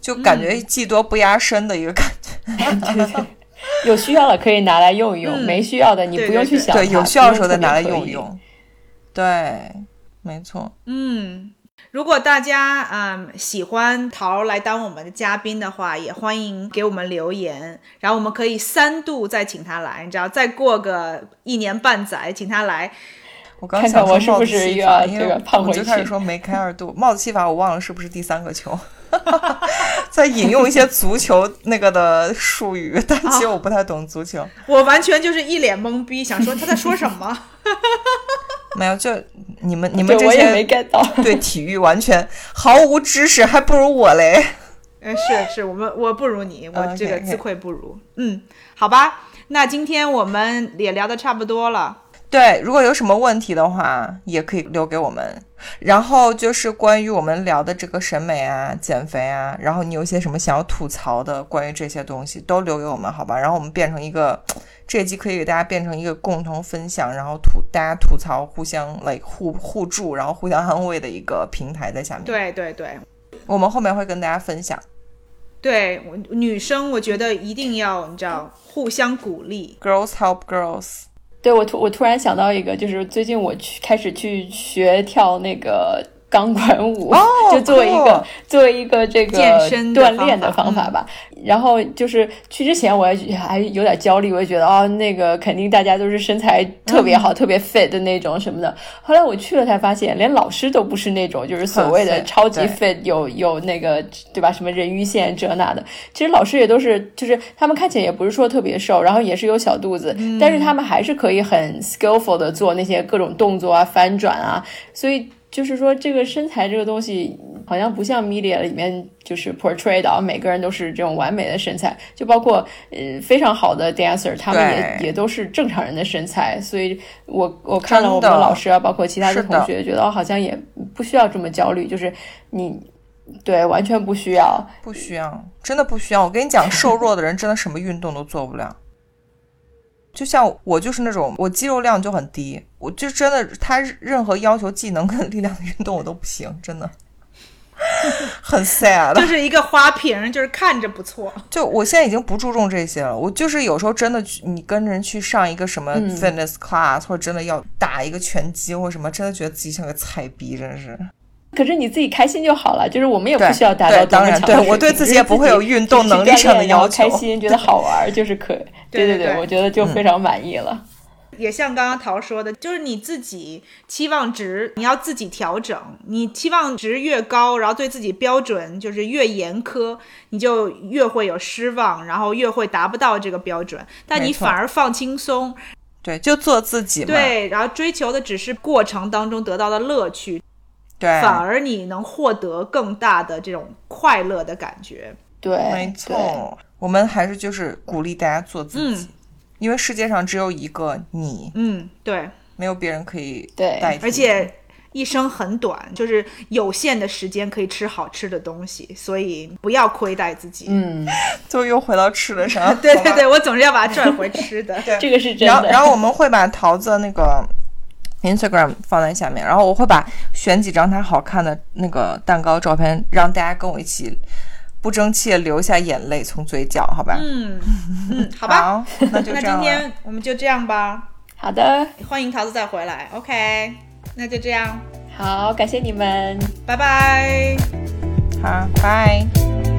就感觉技多不压身的一个感觉。有需要的可以拿来用一用，嗯没需要的你不用对对去想它。对，有需要的时候再拿来用一用。对，没错。嗯，如果大家嗯喜欢桃来当我们的嘉宾的话，也欢迎给我们留言，然后我们可以三度再请他来，你知道，再过个一年半载，请他来。我刚想说帽看我是不子戏法，是又要因为这个胖我就开始说梅开二度。帽子戏法我忘了是不是第三个球，在引用一些足球那个的术语，但其实我不太懂足球。我完全就是一脸懵逼，想说他在说什么。没有，就你们你们这对我也没些 get 到。对体育完全毫无知识，还不如我嘞。嗯，是是，我们我不如你，我这个自愧不如。嗯，好吧，那今天我们也聊的差不多了。对，如果有什么问题的话，也可以留给我们。然后就是关于我们聊的这个审美啊、减肥啊，然后你有一些什么想要吐槽的，关于这些东西都留给我们，好吧？然后我们变成一个 这一集可以给大家变成一个共同分享，然后吐大家吐槽，互相来互互助，然后互相安慰的一个平台在下面。，对对对我们后面会跟大家分享。对，我女生我觉得一定要你知道互相鼓励。Girls help girls。对我突我突然想到一个，就是最近我去开始去学跳那个钢管舞，哦就作为一个作为一个这个健身锻炼的方法吧。然后就是去之前我还还有点焦虑，我也觉得哦，那个肯定大家都是身材特别嗯好、特别 fit 的那种什么的。后来我去了才发现，连老师都不是那种就是所谓的超级对 fit，有有那个对吧？什么人鱼线这那的。其实老师也都是，就是他们看起来也不是说特别瘦，然后也是有小肚子，但是他们还是可以很 skillful 的做那些各种动作啊、翻转啊，所以。就是说，这个身材这个东西，好像不像 media 里面就是 portray 到每个人都是这种完美的身材，就包括呃非常好的 dancer，他们也也都是正常人的身材。所以我我看了我们老师啊，包括其他的同学，觉得哦好像也不需要这么焦虑，就是你对完全不需要。不需要，真的不需要。我跟你讲，瘦弱的人真的什么运动都做不了。就像我就是那种，我肌肉量就很低，我就真的他任何要求技能跟力量的运动我都不行，真的很 sad。就是一个花瓶，就是看着不错。就我现在已经不注重这些了，我就是有时候真的去，你跟人去上一个什么嗯 fitness class，、或者真的要打一个拳击或什么，真的觉得自己像个菜逼，真是。可是你自己开心就好了，就是我们也不需要达到对多么当然强对我对自己也不会有运动能力上的要求开心觉得好玩 就是可以。对对对对我觉得就非常满意了。也像刚刚陶说的，就是你自己期望值你要自己调整，你期望值越高，然后对自己标准就是越严苛，你就越会有失望，然后越会达不到这个标准。但你反而放轻松，对，就做自己嘛。对，然后追求的只是过程当中得到的乐趣，对，反而你能获得更大的这种快乐的感觉。对，没错，我们还是就是鼓励大家做自己，因为世界上只有一个你，嗯，对，没有别人可以对代替。而且一生很短，就是有限的时间可以吃好吃的东西，所以不要亏待自己。嗯，就又回到吃的上。对对对，我总是要把它拽回吃的。对这个是真然后，然后我们会把桃子那个 Instagram 放在下面，然后我会把选几张它好看的那个蛋糕照片，让大家跟我一起不争气地流下眼泪，从嘴角，好吧？嗯嗯，好吧，好，那就那这样了。今天我们就这样吧。好的，欢迎桃子再回来，OK，那就这样，好，感谢你们。拜拜。好，拜。